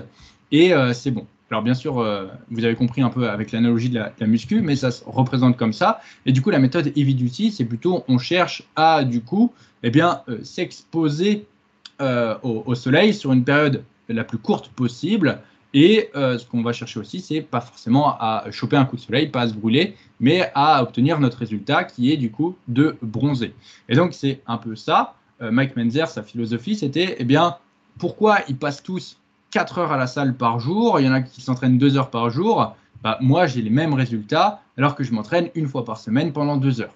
et c'est bon. Alors bien sûr, euh, vous avez compris un peu avec l'analogie de, la, muscu, mais ça se représente comme ça. Et du coup, la méthode Heavy c'est plutôt on cherche à du coup, eh bien, euh, s'exposer euh, au, soleil sur une période la plus courte possible. Et ce qu'on va chercher aussi, c'est pas forcément à choper un coup de soleil, pas à se brûler, mais à obtenir notre résultat qui est du coup de bronzer. Et donc c'est un peu ça. Mike Menzer, sa philosophie, c'était eh bien pourquoi ils passent tous 4 heures à la salle par jour, il y en a qui s'entraînent 2 heures par jour, bah, moi j'ai les mêmes résultats alors que je m'entraîne une fois par semaine pendant 2 heures.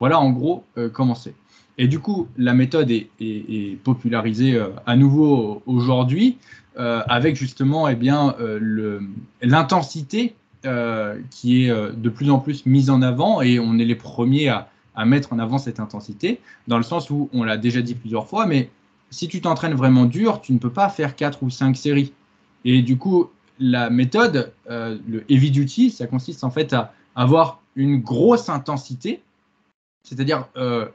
Voilà en gros euh, comment c'est. Et du coup, la méthode est, popularisée euh, à nouveau aujourd'hui euh, avec justement eh bien, l'intensité qui est de plus en plus mise en avant et on est les premiers à, à mettre en avant cette intensité dans le sens où on l'a déjà dit plusieurs fois, mais si tu t'entraînes vraiment dur, tu ne peux pas faire 4 ou 5 séries. Et du coup, la méthode, euh, le heavy duty, ça consiste en fait à avoir une grosse intensité, c'est-à-dire euh,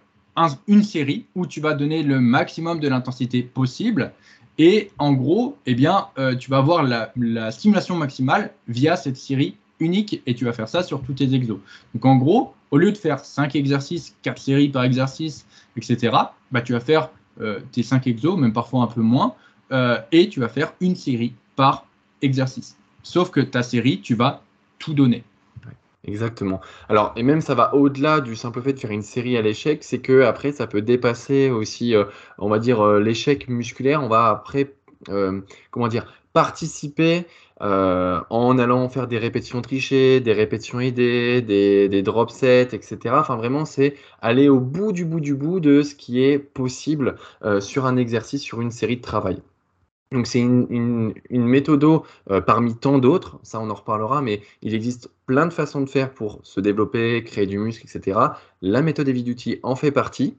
une série où tu vas donner le maximum de l'intensité possible. Et en gros, eh bien, euh, tu vas avoir la, la, stimulation maximale via cette série unique et tu vas faire ça sur tous tes exos. Donc en gros, au lieu de faire 5 exercices, 4 séries par exercice, etc., bah, tu vas faire tes 5 exos, même parfois un peu moins, euh, et tu vas faire une série par exercice. Sauf que ta série, tu vas tout donner. Exactement. Alors, et même ça va au-delà du simple fait de faire une série à l'échec, c'est que après ça peut dépasser aussi, euh, on va dire, l'échec musculaire. On va après, comment dire, participer euh, en allant faire des répétitions trichées, des répétitions aidées, des, des drop sets, etc. Enfin, vraiment, c'est aller au bout du bout du bout de ce qui est possible euh, sur un exercice, sur une série de travail. Donc c'est une, une, méthode euh, parmi tant d'autres, ça on en reparlera, mais il existe plein de façons de faire pour se développer, créer du muscle, etc. La méthode Heavy en fait partie.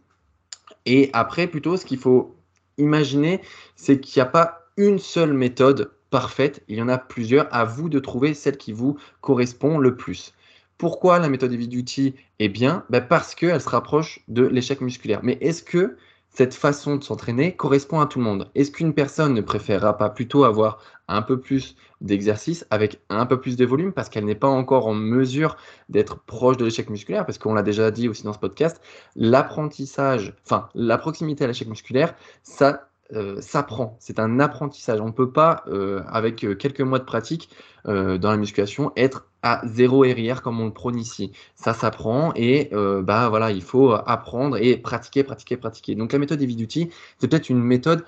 Et après, plutôt, ce qu'il faut imaginer, c'est qu'il n'y a pas une seule méthode parfaite. Il y en a plusieurs. À vous de trouver celle qui vous correspond le plus. Pourquoi la méthode Heavy Duty est bien? Ben Parce qu'elle se rapproche de l'échec musculaire. Mais est-ce que cette façon de s'entraîner correspond à tout le monde? Est-ce qu'une personne ne préférera pas plutôt avoir un peu plus d'exercice avec un peu plus de volume parce qu'elle n'est pas encore en mesure d'être proche de l'échec musculaire? Parce qu'on l'a déjà dit aussi dans ce podcast, l'apprentissage, enfin la proximité à l'échec musculaire, ça euh, s'apprend. C'est un apprentissage. On ne peut pas, euh, avec euh, quelques mois de pratique dans la musculation, être à zéro RIR comme on le prône ici. Ça s'apprend et bah voilà, il faut apprendre et pratiquer, pratiquer, pratiquer. Donc la méthode Heavy Duty, c'est peut-être une méthode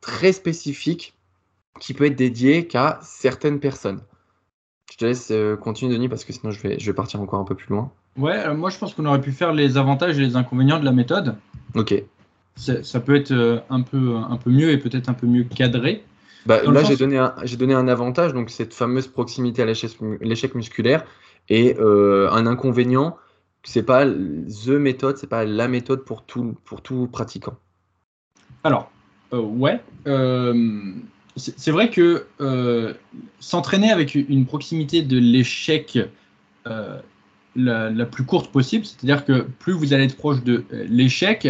très spécifique qui peut être dédiée qu'à certaines personnes. Je te laisse continuer, Denis, parce que sinon je vais, je vais partir encore un peu plus loin. Ouais, moi je pense qu'on aurait pu faire les avantages et les inconvénients de la méthode. Ok. Ça peut être un peu, un peu mieux et peut-être un peu mieux cadré. Bah, là, j'ai donné, un, donné un avantage, donc cette fameuse proximité à l'échec musculaire, et un inconvénient, c'est pas the méthode, c'est pas la méthode pour tout, pour tout pratiquant. Alors, ouais. c'est vrai que s'entraîner avec une proximité de l'échec la, plus courte possible, c'est-à-dire que plus vous allez être proche de euh, l'échec,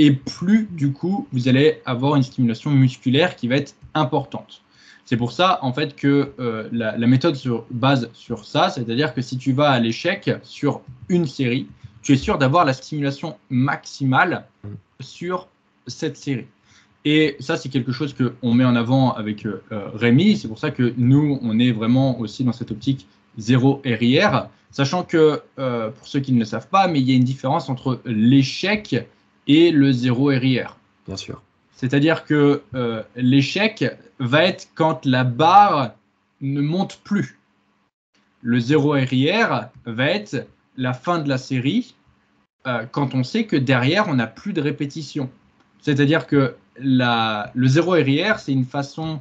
et plus du coup vous allez avoir une stimulation musculaire qui va être importante. C'est pour ça en fait que euh, la, méthode se base sur ça, c'est-à-dire que si tu vas à l'échec sur une série, tu es sûr d'avoir la stimulation maximale sur cette série. Et ça, c'est quelque chose qu'on met en avant avec euh, Rémi. C'est pour ça que nous, on est vraiment aussi dans cette optique zéro RIR. Sachant que, euh, pour ceux qui ne le savent pas, mais il y a une différence entre l'échec et le zéro RIR. Bien sûr. C'est-à-dire que euh, l'échec va être quand la barre ne monte plus. Le zéro RIR va être la fin de la série euh, quand on sait que derrière, on n'a plus de répétition. C'est-à-dire que la, le zéro RIR, c'est une façon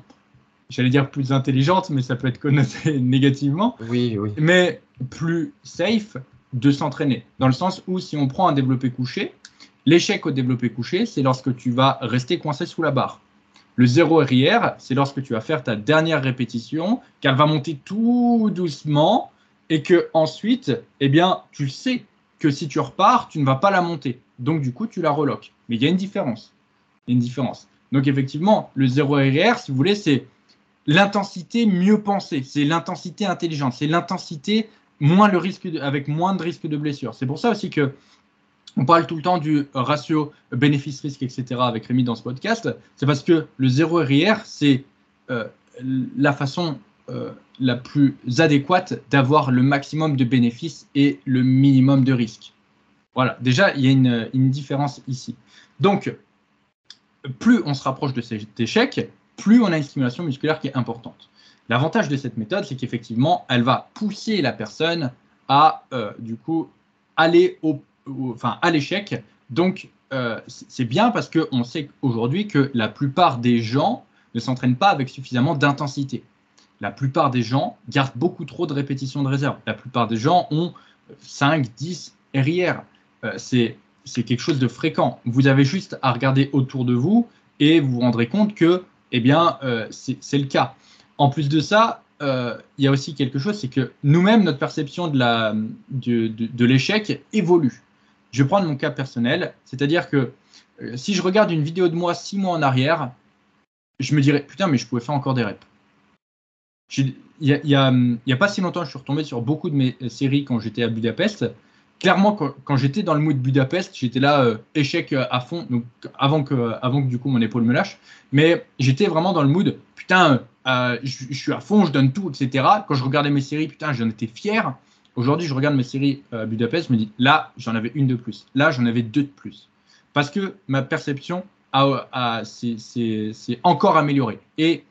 j'allais dire plus intelligente, mais ça peut être connoté négativement. Oui, oui. Mais plus safe de s'entraîner. Dans le sens où si on prend un développé couché, l'échec au développé couché, c'est lorsque tu vas rester coincé sous la barre. Le zéro RIR, c'est lorsque tu vas faire ta dernière répétition, qu'elle va monter tout doucement et que ensuite, eh bien, tu sais que si tu repars, tu ne vas pas la monter. Donc du coup, tu la reloques. Mais il y a une différence. Il y a une différence. Donc effectivement, le zéro RIR, si vous voulez, c'est l'intensité mieux pensée, c'est l'intensité intelligente, c'est l'intensité moins le risque avec moins de risque de blessure. C'est pour ça aussi que on parle tout le temps du ratio bénéfice-risque, etc. avec Rémi dans ce podcast. C'est parce que le zéro RIR, c'est euh, la façon euh, la plus adéquate d'avoir le maximum de bénéfices et le minimum de risque. Voilà, déjà, il y a une, une différence ici. Donc, plus on se rapproche de cet échec, plus on a une stimulation musculaire qui est importante. L'avantage de cette méthode, c'est qu'effectivement, elle va pousser la personne à, euh, du coup, aller au, enfin, à l'échec. Donc, euh, c'est bien parce qu'on sait aujourd'hui que la plupart des gens ne s'entraînent pas avec suffisamment d'intensité. La plupart des gens gardent beaucoup trop de répétitions de réserve. La plupart des gens ont 5, 10 RIR. c'est quelque chose de fréquent. Vous avez juste à regarder autour de vous et vous vous rendrez compte que eh bien, euh, c'est le cas. En plus de ça, euh, il y a aussi quelque chose, c'est que nous-mêmes, notre perception de l'échec de, de évolue. Je vais prendre mon cas personnel, c'est-à-dire que euh, si je regarde une vidéo de moi six mois en arrière, je me dirais, putain, mais je pouvais faire encore des reps. Il n'y a, a, pas si longtemps, je suis retombé sur beaucoup de mes séries quand j'étais à Budapest clairement, quand, j'étais dans le mood Budapest, j'étais là, euh, échec euh, à fond, donc avant que, avant que du coup mon épaule me lâche. Mais j'étais vraiment dans le mood, putain, euh, je, suis à fond, je donne tout, etc. Quand je regardais mes séries, putain, j'en étais fier. Aujourd'hui, je regarde mes séries à Budapest, je me dis, là, j'en avais une de plus. Là, j'en avais deux de plus. Parce que ma perception s'est encore améliorée. Et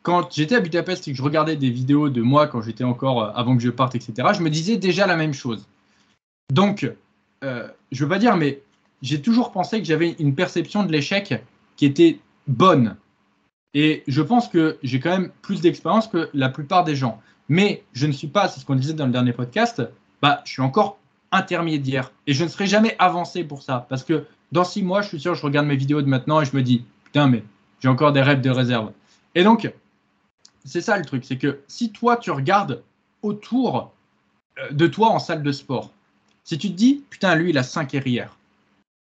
quand j'étais à Budapest et que je regardais des vidéos de moi quand j'étais encore avant que je parte, etc., je me disais déjà la même chose. Donc, euh, je veux pas dire, mais j'ai toujours pensé que j'avais une perception de l'échec qui était bonne. Et je pense que j'ai quand même plus d'expérience que la plupart des gens. Mais je ne suis pas, c'est ce qu'on disait dans le dernier podcast, bah, je suis encore intermédiaire. Et je ne serai jamais avancé pour ça. Parce que dans six mois, je suis sûr, je regarde mes vidéos de maintenant et je me dis, putain, mais j'ai encore des rêves de réserve. Et donc, c'est ça le truc, c'est que si toi, tu regardes autour euh, de toi en salle de sport, si tu te dis, putain, lui, il a 5 RIR,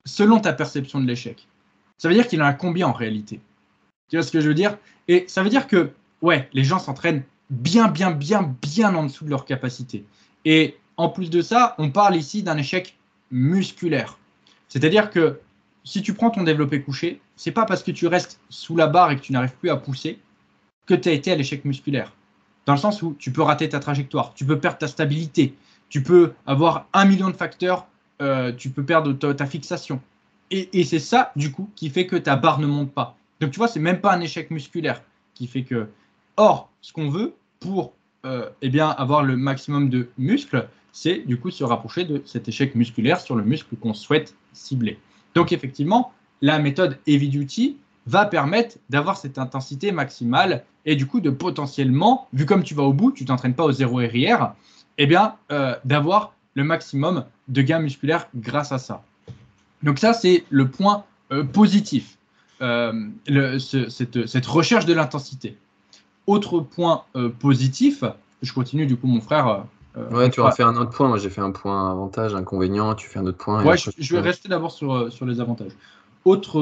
selon ta perception de l'échec, ça veut dire qu'il en a combien en réalité? Tu vois ce que je veux dire? Et ça veut dire que, ouais, les gens s'entraînent bien, bien, bien, bien en dessous de leur capacité. Et en plus de ça, on parle ici d'un échec musculaire. C'est-à-dire que si tu prends ton développé couché, c'est pas parce que tu restes sous la barre et que tu n'arrives plus à pousser que tu as été à l'échec musculaire. Dans le sens où tu peux rater ta trajectoire, tu peux perdre ta stabilité, tu peux avoir un million de facteurs, euh, tu peux perdre ta, fixation. Et, c'est ça, du coup, qui fait que ta barre ne monte pas. Donc, tu vois, c'est même pas un échec musculaire qui fait que. Or, ce qu'on veut pour euh, eh avoir le maximum de muscles, c'est du coup se rapprocher de cet échec musculaire sur le muscle qu'on souhaite cibler. Donc, effectivement, la méthode Heavy Duty va permettre d'avoir cette intensité maximale et du coup de potentiellement, vu comme tu vas au bout, tu t'entraînes pas au zéro RIR, eh bien euh, d'avoir le maximum de gains musculaires grâce à ça. Donc ça, c'est le point euh, positif, cette, recherche de l'intensité. Autre point positif, je continue du coup mon frère. ouais, tu auras fait un autre point. Moi, j'ai fait un point avantage, inconvénient. Tu fais un autre point. Ouais, je, vais rester d'abord sur, sur les avantages. Autre,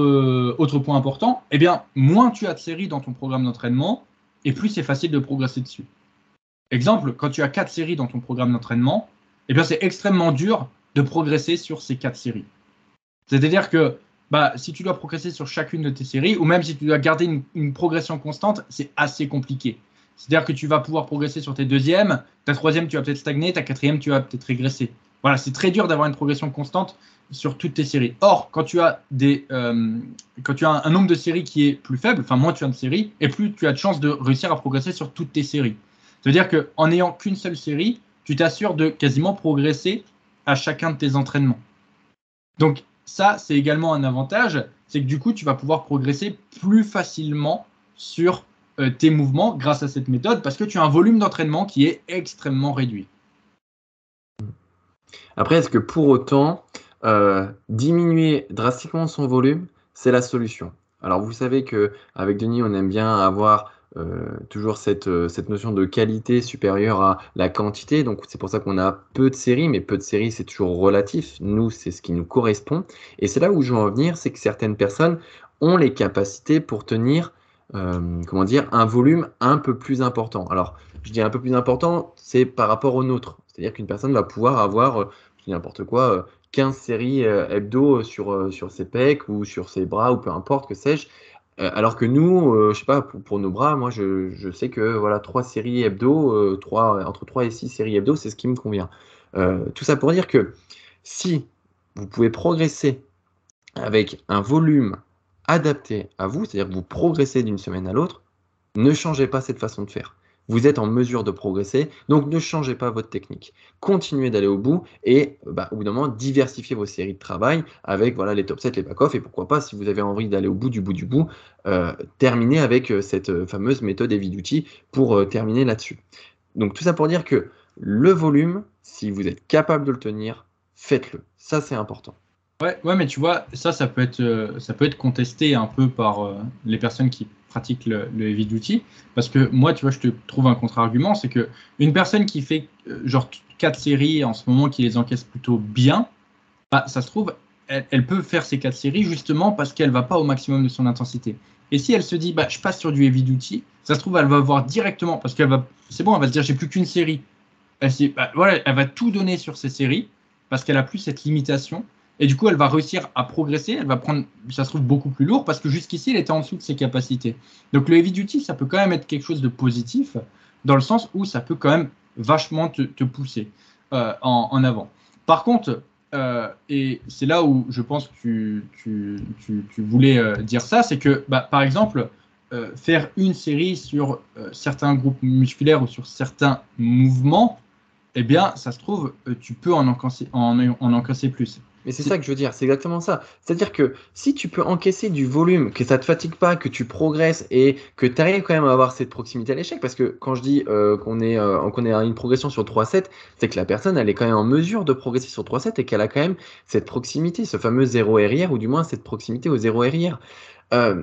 autre point important, eh bien, moins tu as de séries dans ton programme d'entraînement, et plus c'est facile de progresser dessus. Exemple, quand tu as quatre séries dans ton programme d'entraînement, eh bien c'est extrêmement dur de progresser sur ces quatre séries. C'est-à-dire que bah, si tu dois progresser sur chacune de tes séries, ou même si tu dois garder une, progression constante, c'est assez compliqué. C'est-à-dire que tu vas pouvoir progresser sur tes deuxièmes, ta troisième, tu vas peut-être stagner, ta quatrième, tu vas peut-être régresser. Voilà, c'est très dur d'avoir une progression constante sur toutes tes séries. Or, quand tu as des, euh, quand tu as un, nombre de séries qui est plus faible, enfin moins tu as de séries, et plus tu as de chances de réussir à progresser sur toutes tes séries. C'est-à-dire qu'en n'ayant qu'une seule série, tu t'assures de quasiment progresser à chacun de tes entraînements. Donc ça, c'est également un avantage, c'est que du coup, tu vas pouvoir progresser plus facilement sur euh, tes mouvements grâce à cette méthode, parce que tu as un volume d'entraînement qui est extrêmement réduit. Après, est-ce que pour autant, euh, diminuer drastiquement son volume, c'est la solution? Alors vous savez que avec Denis, on aime bien avoir euh, toujours cette, euh, cette, notion de qualité supérieure à la quantité. Donc c'est pour ça qu'on a peu de séries, mais peu de séries, c'est toujours relatif. Nous, c'est ce qui nous correspond. Et c'est là où je veux en venir, c'est que certaines personnes ont les capacités pour tenir, comment dire, un volume un peu plus important. Alors, je dis un peu plus important, c'est par rapport au nôtre. C'est-à-dire qu'une personne va pouvoir avoir, je n'importe quoi, 15 séries euh, hebdo sur, euh, sur ses pecs ou sur ses bras ou peu importe, que sais-je. Euh, alors que nous, je sais pas, pour, nos bras, moi je, sais que voilà, 3 séries hebdo, 3, entre 3 et 6 séries hebdo, c'est ce qui me convient. tout ça pour dire que si vous pouvez progresser avec un volume adapté à vous, c'est-à-dire que vous progressez d'une semaine à l'autre, ne changez pas cette façon de faire vous êtes en mesure de progresser. Donc ne changez pas votre technique. Continuez d'aller au bout et bah, au bout d'un moment, diversifiez vos séries de travail avec voilà, les top 7, les back-off et pourquoi pas, si vous avez envie d'aller au bout du bout du bout, euh, terminer avec euh, cette euh, fameuse méthode Heavy Duty pour terminer là-dessus. Donc tout ça pour dire que le volume, si vous êtes capable de le tenir, faites-le. Ça, c'est important. Ouais, ouais, mais tu vois, ça, ça peut être contesté un peu par les personnes qui pratique le, heavy duty. Parce que moi, tu vois, je te trouve un contre-argument, c'est que une personne qui fait euh, genre quatre séries en ce moment, qui les encaisse plutôt bien, bah, ça se trouve, elle, peut faire ces quatre séries justement parce qu'elle va pas au maximum de son intensité. Et si elle se dit, bah, je passe sur du heavy duty, ça se trouve, elle va voir directement, parce qu'elle va, c'est bon, elle va se dire, j'ai plus qu'une série. Elle, bah, voilà, elle va tout donner sur ces séries parce qu'elle a plus cette limitation. Et du coup, elle va réussir à progresser. Elle va prendre, ça se trouve, beaucoup plus lourd parce que jusqu'ici, elle était en dessous de ses capacités. Donc, le heavy duty, ça peut quand même être quelque chose de positif dans le sens où ça peut quand même vachement te, pousser euh, en, avant. Par contre, euh, et c'est là où je pense que tu, voulais euh, dire ça, c'est que, bah, par exemple, faire une série sur certains groupes musculaires ou sur certains mouvements, eh bien, ça se trouve, tu peux en encaisser, en, en encaisser plus. Mais c'est ça que je veux dire, c'est exactement ça. C'est-à-dire que si tu peux encaisser du volume, que ça te fatigue pas, que tu progresses et que tu arrives quand même à avoir cette proximité à l'échec, parce que quand je dis euh, qu'on est, euh, qu'on est à une progression sur 3-7, c'est que la personne, elle est quand même en mesure de progresser sur 3-7 et qu'elle a quand même cette proximité, ce fameux 0 RIR, ou du moins cette proximité au 0 RIR. Euh,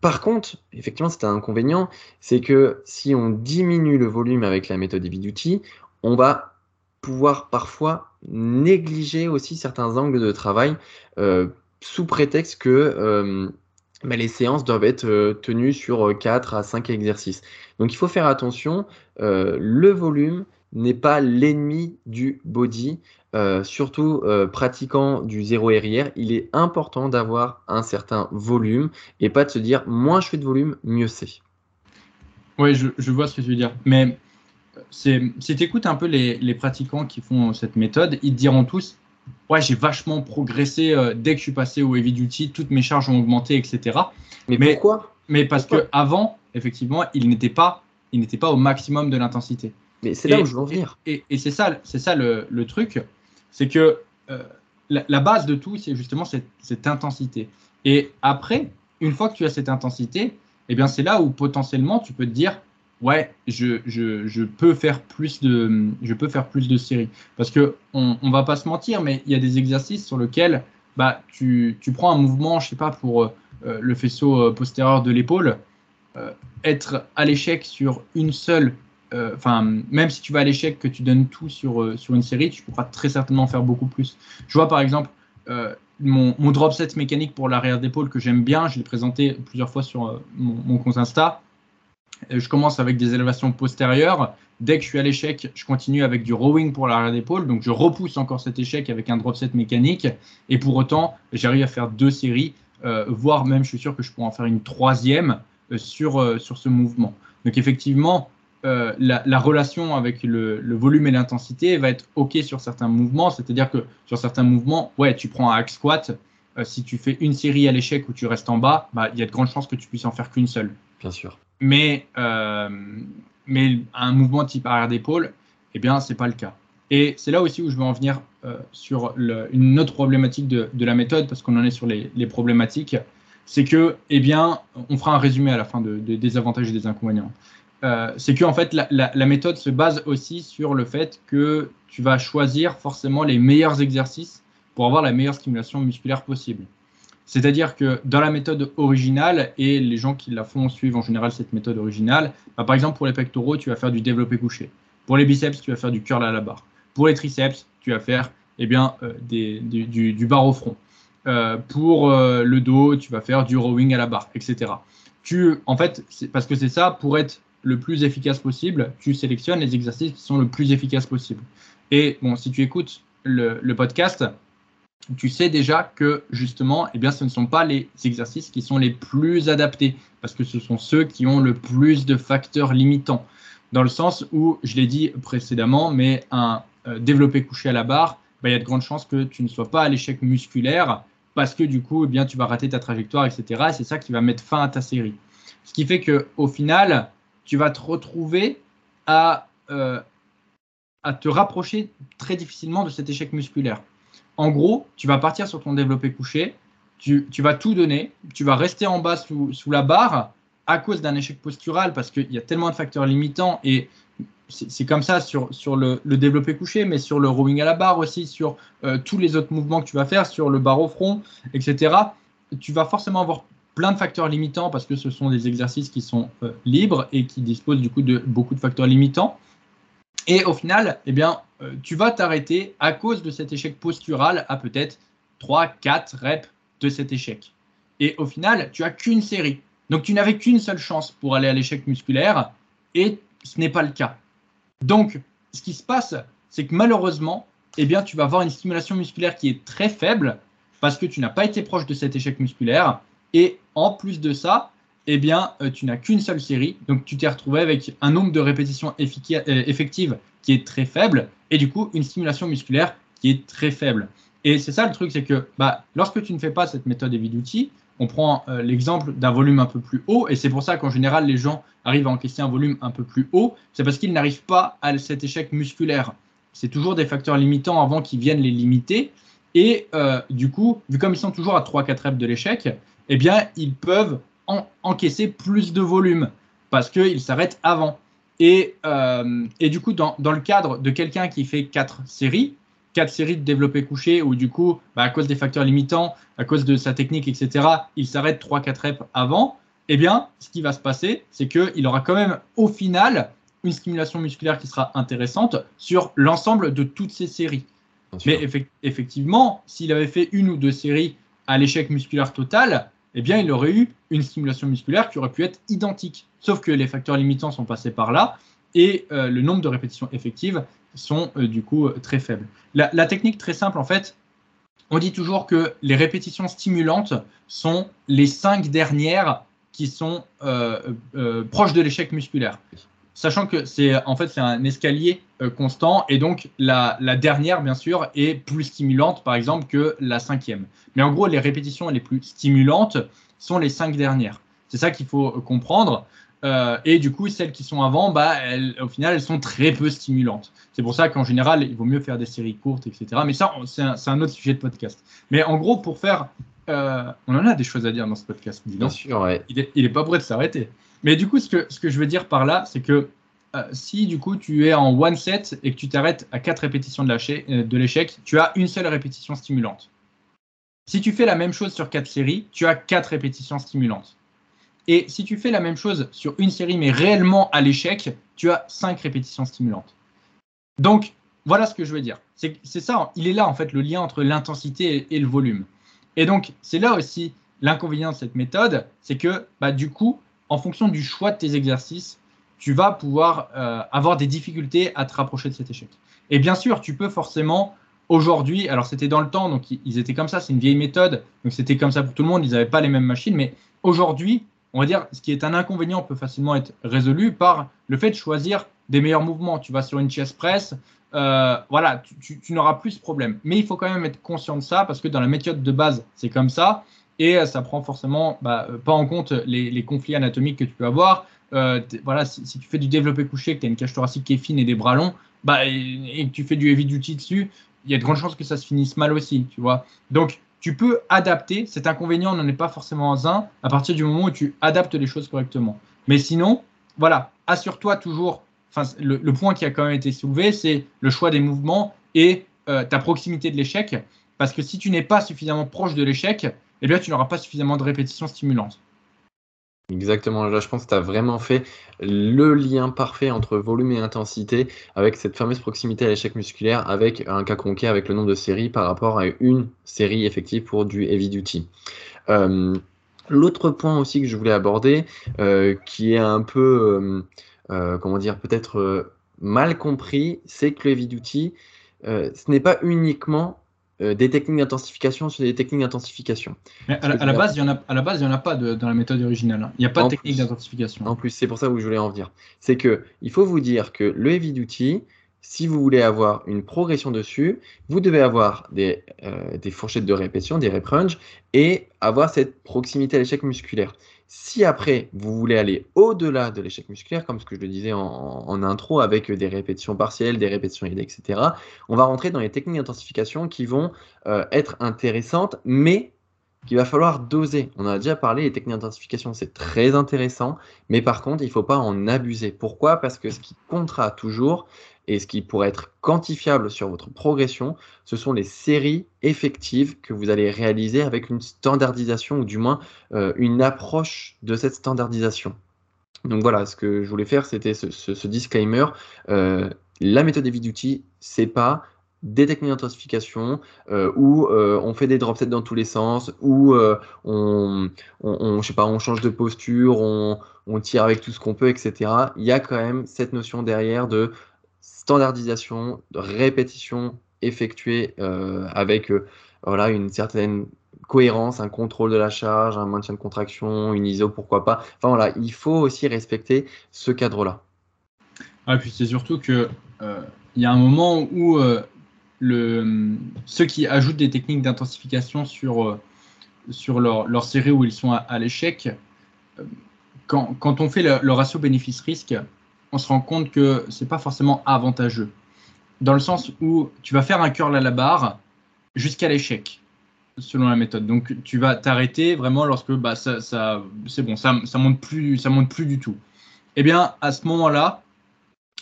par contre, effectivement, c'est un inconvénient, c'est que si on diminue le volume avec la méthode Heavy Duty, on va pouvoir parfois négliger aussi certains angles de travail euh, sous prétexte que euh, bah, les séances doivent être euh, tenues sur 4 à 5 exercices. Donc il faut faire attention, le volume n'est pas l'ennemi du body, surtout pratiquant du zéro RIR, il est important d'avoir un certain volume et pas de se dire moins je fais de volume, mieux c'est. Oui, je, je, vois ce que tu veux dire. Mais si tu écoutes un peu les, pratiquants qui font cette méthode, ils te diront tous Ouais, j'ai vachement progressé euh, dès que je suis passé au heavy duty, toutes mes charges ont augmenté, etc. Mais, pourquoi? Mais parce qu'avant, effectivement, il n'était pas, il n'était pas au maximum de l'intensité. Mais c'est là où je veux en venir. Et, c'est ça, c'est ça le, truc, c'est que euh, la, base de tout, c'est justement cette, intensité. Et après, une fois que tu as cette intensité, eh bien c'est là où potentiellement tu peux te dire ouais, je, je, je, peux faire plus de, je peux faire plus de séries. Parce que on, on va pas se mentir, mais il y a des exercices sur lesquels bah, tu, tu prends un mouvement, je sais pas, pour euh, le faisceau euh, postérieur de l'épaule, euh, être à l'échec sur une seule, enfin, même si tu vas à l'échec, que tu donnes tout sur, sur une série, tu pourras très certainement faire beaucoup plus. Je vois par exemple mon, mon, drop set mécanique pour l'arrière d'épaule que j'aime bien, je l'ai présenté plusieurs fois sur mon, mon compte Insta je commence avec des élévations postérieures. Dès que je suis à l'échec, je continue avec du rowing pour l'arrière d'épaule. Donc, je repousse encore cet échec avec un drop set mécanique. Et pour autant, j'arrive à faire deux séries, euh, voire même, je suis sûr que je pourrais en faire une troisième euh, sur, euh, sur ce mouvement. Donc, effectivement, la, la, relation avec le, le volume et l'intensité va être OK sur certains mouvements. C'est-à-dire que sur certains mouvements, ouais, tu prends un hack squat. si tu fais une série à l'échec où tu restes en bas, bah, il y a de grandes chances que tu puisses en faire qu'une seule. Bien sûr. Mais, euh, mais un mouvement type arrière d'épaule, eh bien, c'est pas le cas. Et c'est là aussi où je veux en venir euh, sur une autre problématique de, la méthode, parce qu'on en est sur les, problématiques, c'est que, eh bien, on fera un résumé à la fin de, de des avantages et des inconvénients. Euh, c'est que en fait, la, méthode se base aussi sur le fait que tu vas choisir forcément les meilleurs exercices pour avoir la meilleure stimulation musculaire possible. C'est-à-dire que dans la méthode originale, et les gens qui la font suivent en général cette méthode originale, bah, par exemple pour les pectoraux, tu vas faire du développé couché. Pour les biceps, tu vas faire du curl à la barre. Pour les triceps, tu vas faire eh bien, euh, du, du, bar au front. Euh, pour euh, le dos, tu vas faire du rowing à la barre, etc. Tu, en fait, parce que c'est ça, pour être le plus efficace possible, tu sélectionnes les exercices qui sont le plus efficaces possible. Et bon, si tu écoutes le podcast, tu sais déjà que justement, eh bien, ce ne sont pas les exercices qui sont les plus adaptés, parce que ce sont ceux qui ont le plus de facteurs limitants. Dans le sens où, je l'ai dit précédemment, mais un euh, développé couché à la barre, bah, il y a de grandes chances que tu ne sois pas à l'échec musculaire, parce que du coup, eh bien, tu vas rater ta trajectoire, etc. Et c'est ça qui va mettre fin à ta série. Ce qui fait que au final, tu vas te retrouver euh, à te rapprocher très difficilement de cet échec musculaire en gros, tu vas partir sur ton développé couché, tu, vas tout donner, tu vas rester en bas sous, la barre à cause d'un échec postural parce qu'il y a tellement de facteurs limitants et c'est comme ça sur, sur le, développé couché, mais sur le rowing à la barre aussi, sur euh, tous les autres mouvements que tu vas faire, sur le bar au front, etc. Tu vas forcément avoir plein de facteurs limitants parce que ce sont des exercices qui sont euh, libres et qui disposent du coup de beaucoup de facteurs limitants. Et au final, eh bien, euh, tu vas t'arrêter à cause de cet échec postural à peut-être 3, 4 reps de cet échec. Et au final, tu as qu'une série. Donc tu n'avais qu'une seule chance pour aller à l'échec musculaire et ce n'est pas le cas. Donc ce qui se passe, c'est que malheureusement, eh bien, tu vas avoir une stimulation musculaire qui est très faible parce que tu n'as pas été proche de cet échec musculaire. Et en plus de ça, eh bien, euh, tu n'as qu'une seule série. Donc, tu t'es retrouvé avec un nombre de répétitions euh, effectives qui est très faible et du coup, une stimulation musculaire qui est très faible. Et c'est ça le truc, c'est que bah, lorsque tu ne fais pas cette méthode heavy duty, on prend euh, l'exemple d'un volume un peu plus haut, et c'est pour ça qu'en général, les gens arrivent à encaisser un volume un peu plus haut, c'est parce qu'ils n'arrivent pas à cet échec musculaire. C'est toujours des facteurs limitants avant qu'ils viennent les limiter, et euh, du coup, vu comme ils sont toujours à 3-4 reps de l'échec, eh bien, ils peuvent encaisser plus de volume parce qu'ils s'arrêtent avant. Et, euh, et, du coup, dans, dans le cadre de quelqu'un qui fait quatre séries, quatre séries de développé couché, où du coup, bah, à cause des facteurs limitants, à cause de sa technique, etc., il s'arrête 3-4 reps avant, eh bien, ce qui va se passer, c'est qu'il aura quand même, au final, une stimulation musculaire qui sera intéressante sur l'ensemble de toutes ces séries. Mais effectivement, s'il avait fait une ou deux séries à l'échec musculaire total, eh bien, il aurait eu une stimulation musculaire qui aurait pu être identique. Sauf que les facteurs limitants sont passés par là et euh, le nombre de répétitions effectives sont euh, du coup euh, très faibles. La, la, technique très simple, en fait, on dit toujours que les répétitions stimulantes sont les cinq dernières qui sont proches de l'échec musculaire sachant que c'est en fait c'est un escalier euh, constant et donc la, la, dernière bien sûr est plus stimulante par exemple que la cinquième. Mais en gros les répétitions les plus stimulantes sont les cinq dernières. C'est ça qu'il faut euh, comprendre. Euh, et du coup celles qui sont avant, bah elles, au final elles sont très peu stimulantes. C'est pour ça qu'en général il vaut mieux faire des séries courtes etc. Mais ça c'est un, un, autre sujet de podcast. Mais en gros pour faire euh, on en a des choses à dire dans ce podcast. Bien sûr, ouais. Il n'est est pas prêt de s'arrêter. Mais du coup, ce que, je veux dire par là, c'est que euh, si du coup tu es en one set et que tu t'arrêtes à quatre répétitions euh, de l'échec, tu as une seule répétition stimulante. Si tu fais la même chose sur quatre séries, tu as quatre répétitions stimulantes. Et si tu fais la même chose sur une série mais réellement à l'échec, tu as cinq répétitions stimulantes. Donc voilà ce que je veux dire. C'est ça, il est là en fait le lien entre l'intensité et, le volume. Et donc c'est là aussi l'inconvénient de cette méthode, c'est que bah, du coup, en fonction du choix de tes exercices, tu vas pouvoir euh, avoir des difficultés à te rapprocher de cet échec. Et bien sûr, tu peux forcément aujourd'hui, alors c'était dans le temps, donc ils étaient comme ça, c'est une vieille méthode, donc c'était comme ça pour tout le monde, ils n'avaient pas les mêmes machines, mais aujourd'hui, on va dire, ce qui est un inconvénient peut facilement être résolu par le fait de choisir des meilleurs mouvements. Tu vas sur une chest press, euh, voilà, tu, n'auras plus ce problème. Mais il faut quand même être conscient de ça parce que dans la méthode de base, c'est comme ça et euh, ça prend forcément bah, pas en compte les, conflits anatomiques que tu peux avoir. Euh, voilà, si, tu fais du développé couché, que tu as une cage thoracique qui est fine et des bras longs, bah, et, que tu fais du heavy duty dessus, il y a de grandes chances que ça se finisse mal aussi, tu vois. Donc, tu peux adapter. Cet inconvénient n'en est pas forcément un à partir du moment où tu adaptes les choses correctement. Mais sinon, voilà, assure-toi toujours. Enfin, le, point qui a quand même été soulevé, c'est le choix des mouvements et euh, ta proximité de l'échec. Parce que si tu n'es pas suffisamment proche de l'échec, eh bien, tu n'auras pas suffisamment de répétitions stimulantes. Exactement, là je pense que tu as vraiment fait le lien parfait entre volume et intensité avec cette fameuse proximité à l'échec musculaire avec un cas concret avec le nombre de séries par rapport à une série effective pour du heavy duty. Euh, l'autre point aussi que je voulais aborder, euh, qui est un peu, euh, comment dire, peut-être mal compris, c'est que le heavy duty, ce n'est pas uniquement euh, des techniques d'intensification sur des techniques d'intensification. Mais à, la, base, il y en a, à la base, il n'y en a pas dans la méthode originale. Hein. Il n'y a pas de technique d'intensification. En plus, c'est pour ça que je voulais en venir. C'est que il faut vous dire que le heavy duty, si vous voulez avoir une progression dessus, vous devez avoir des, euh, des fourchettes de répétition, des rep range, et avoir cette proximité à l'échec musculaire. Si après, vous voulez aller au-delà de l'échec musculaire, comme ce que je le disais en, intro, avec des répétitions partielles, des répétitions aidées, etc., on va rentrer dans les techniques d'intensification qui vont euh, être intéressantes, mais qu'il va falloir doser. On a déjà parlé, les techniques d'intensification, c'est très intéressant, mais par contre, il ne faut pas en abuser. Pourquoi? Parce que ce qui comptera toujours, et ce qui pourrait être quantifiable sur votre progression, ce sont les séries effectives que vous allez réaliser avec une standardisation ou du moins euh, une approche de cette standardisation. Donc voilà, ce que je voulais faire, c'était ce, disclaimer. Euh, la méthode Heavy Duty, c'est pas des techniques d'intensification euh, où on fait des drop sets dans tous les sens, où on, je sais pas, on change de posture, on tire avec tout ce qu'on peut, etc. Il y a quand même cette notion derrière de standardisation, répétition effectuée euh, avec euh, voilà, une certaine cohérence, un contrôle de la charge, un maintien de contraction, une ISO, pourquoi pas. Enfin voilà, il faut aussi respecter ce cadre-là. Ah, puis c'est surtout que euh, il y a un moment où le, ceux qui ajoutent des techniques d'intensification sur, sur leur, leur, série où ils sont à, l'échec, quand, quand, on fait le ratio bénéfice-risque, on se rend compte que c'est pas forcément avantageux. Dans le sens où tu vas faire un curl à la barre jusqu'à l'échec, selon la méthode. Donc tu vas t'arrêter vraiment lorsque bah, ça, c'est bon, ça, ça monte plus, ça monte plus du tout. Eh bien, à ce moment-là,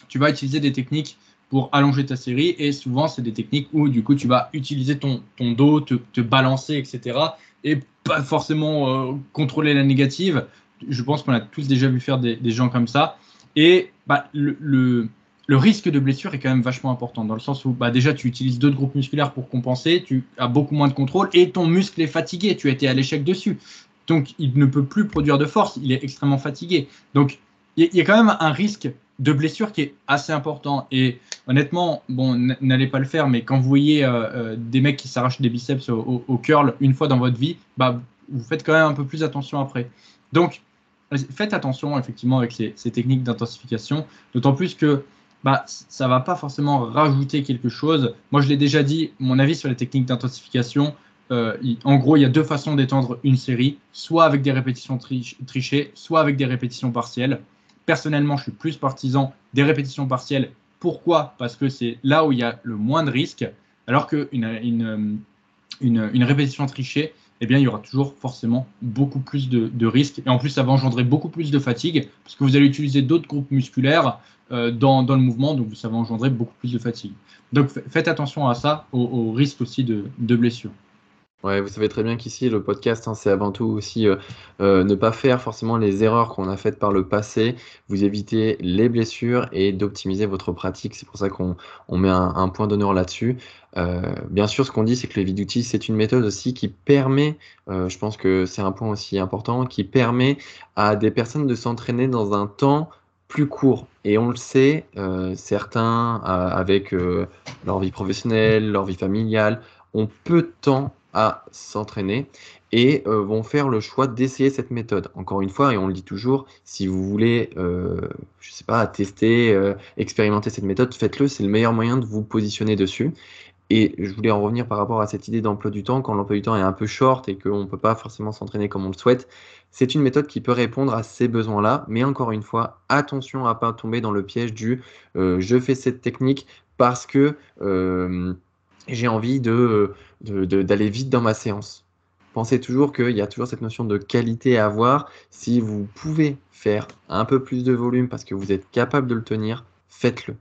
tu vas utiliser des techniques pour allonger ta série et souvent c'est des techniques où du coup tu vas utiliser ton, ton dos, te, balancer, etc. et pas forcément euh, contrôler la négative. Je pense qu'on a tous déjà vu faire des, des gens comme ça. Et bah, le, le, risque de blessure est quand même vachement important, dans le sens où bah, déjà tu utilises d'autres groupes musculaires pour compenser, tu as beaucoup moins de contrôle et ton muscle est fatigué, tu as été à l'échec dessus. Donc il ne peut plus produire de force, il est extrêmement fatigué. Donc il y, a quand même un risque de blessure qui est assez important. Et honnêtement, bon, n'allez pas le faire, mais quand vous voyez euh, euh, des mecs qui s'arrachent des biceps au, au, curl une fois dans votre vie, bah, vous faites quand même un peu plus attention après. Donc, faites attention effectivement avec ces, techniques d'intensification, d'autant plus que bah, ça va pas forcément rajouter quelque chose. Moi, je l'ai déjà dit, mon avis sur les techniques d'intensification, euh, en gros, il y a deux façons d'étendre une série, soit avec des répétitions trichées, soit avec des répétitions partielles. Personnellement, je suis plus partisan des répétitions partielles. Pourquoi? Parce que c'est là où il y a le moins de risques, alors qu'une une, une, une, répétition trichée, eh bien, il y aura toujours forcément beaucoup plus de, risques. Et en plus, ça va engendrer beaucoup plus de fatigue, parce que vous allez utiliser d'autres groupes musculaires euh, dans, le mouvement, donc ça va engendrer beaucoup plus de fatigue. Donc faites attention à ça, au, risque aussi de, de blessure. Ouais, vous savez très bien qu'ici, le podcast, hein, c'est avant tout aussi euh, euh, ne pas faire forcément les erreurs qu'on a faites par le passé, vous éviter les blessures et d'optimiser votre pratique. C'est pour ça qu'on met un, point d'honneur là-dessus. Euh, bien sûr, ce qu'on dit, c'est que le d'outils, c'est une méthode aussi qui permet, je pense que c'est un point aussi important, qui permet à des personnes de s'entraîner dans un temps plus court. Et on le sait, certains, avec leur vie professionnelle, leur vie familiale, ont peu de temps à s'entraîner et euh, vont faire le choix d'essayer cette méthode. Encore une fois, et on le dit toujours, si vous voulez, euh, je sais pas, tester, euh, expérimenter cette méthode, faites-le, c'est le meilleur moyen de vous positionner dessus. Et je voulais en revenir par rapport à cette idée d'emploi du temps, quand l'emploi du temps est un peu short et qu'on ne peut pas forcément s'entraîner comme on le souhaite. C'est une méthode qui peut répondre à ces besoins-là, mais encore une fois, attention à ne pas tomber dans le piège du je fais cette technique parce que j'ai envie de, d'aller vite dans ma séance. Pensez toujours qu'il y a toujours cette notion de qualité à avoir. Si vous pouvez faire un peu plus de volume parce que vous êtes capable de le tenir, faites-le.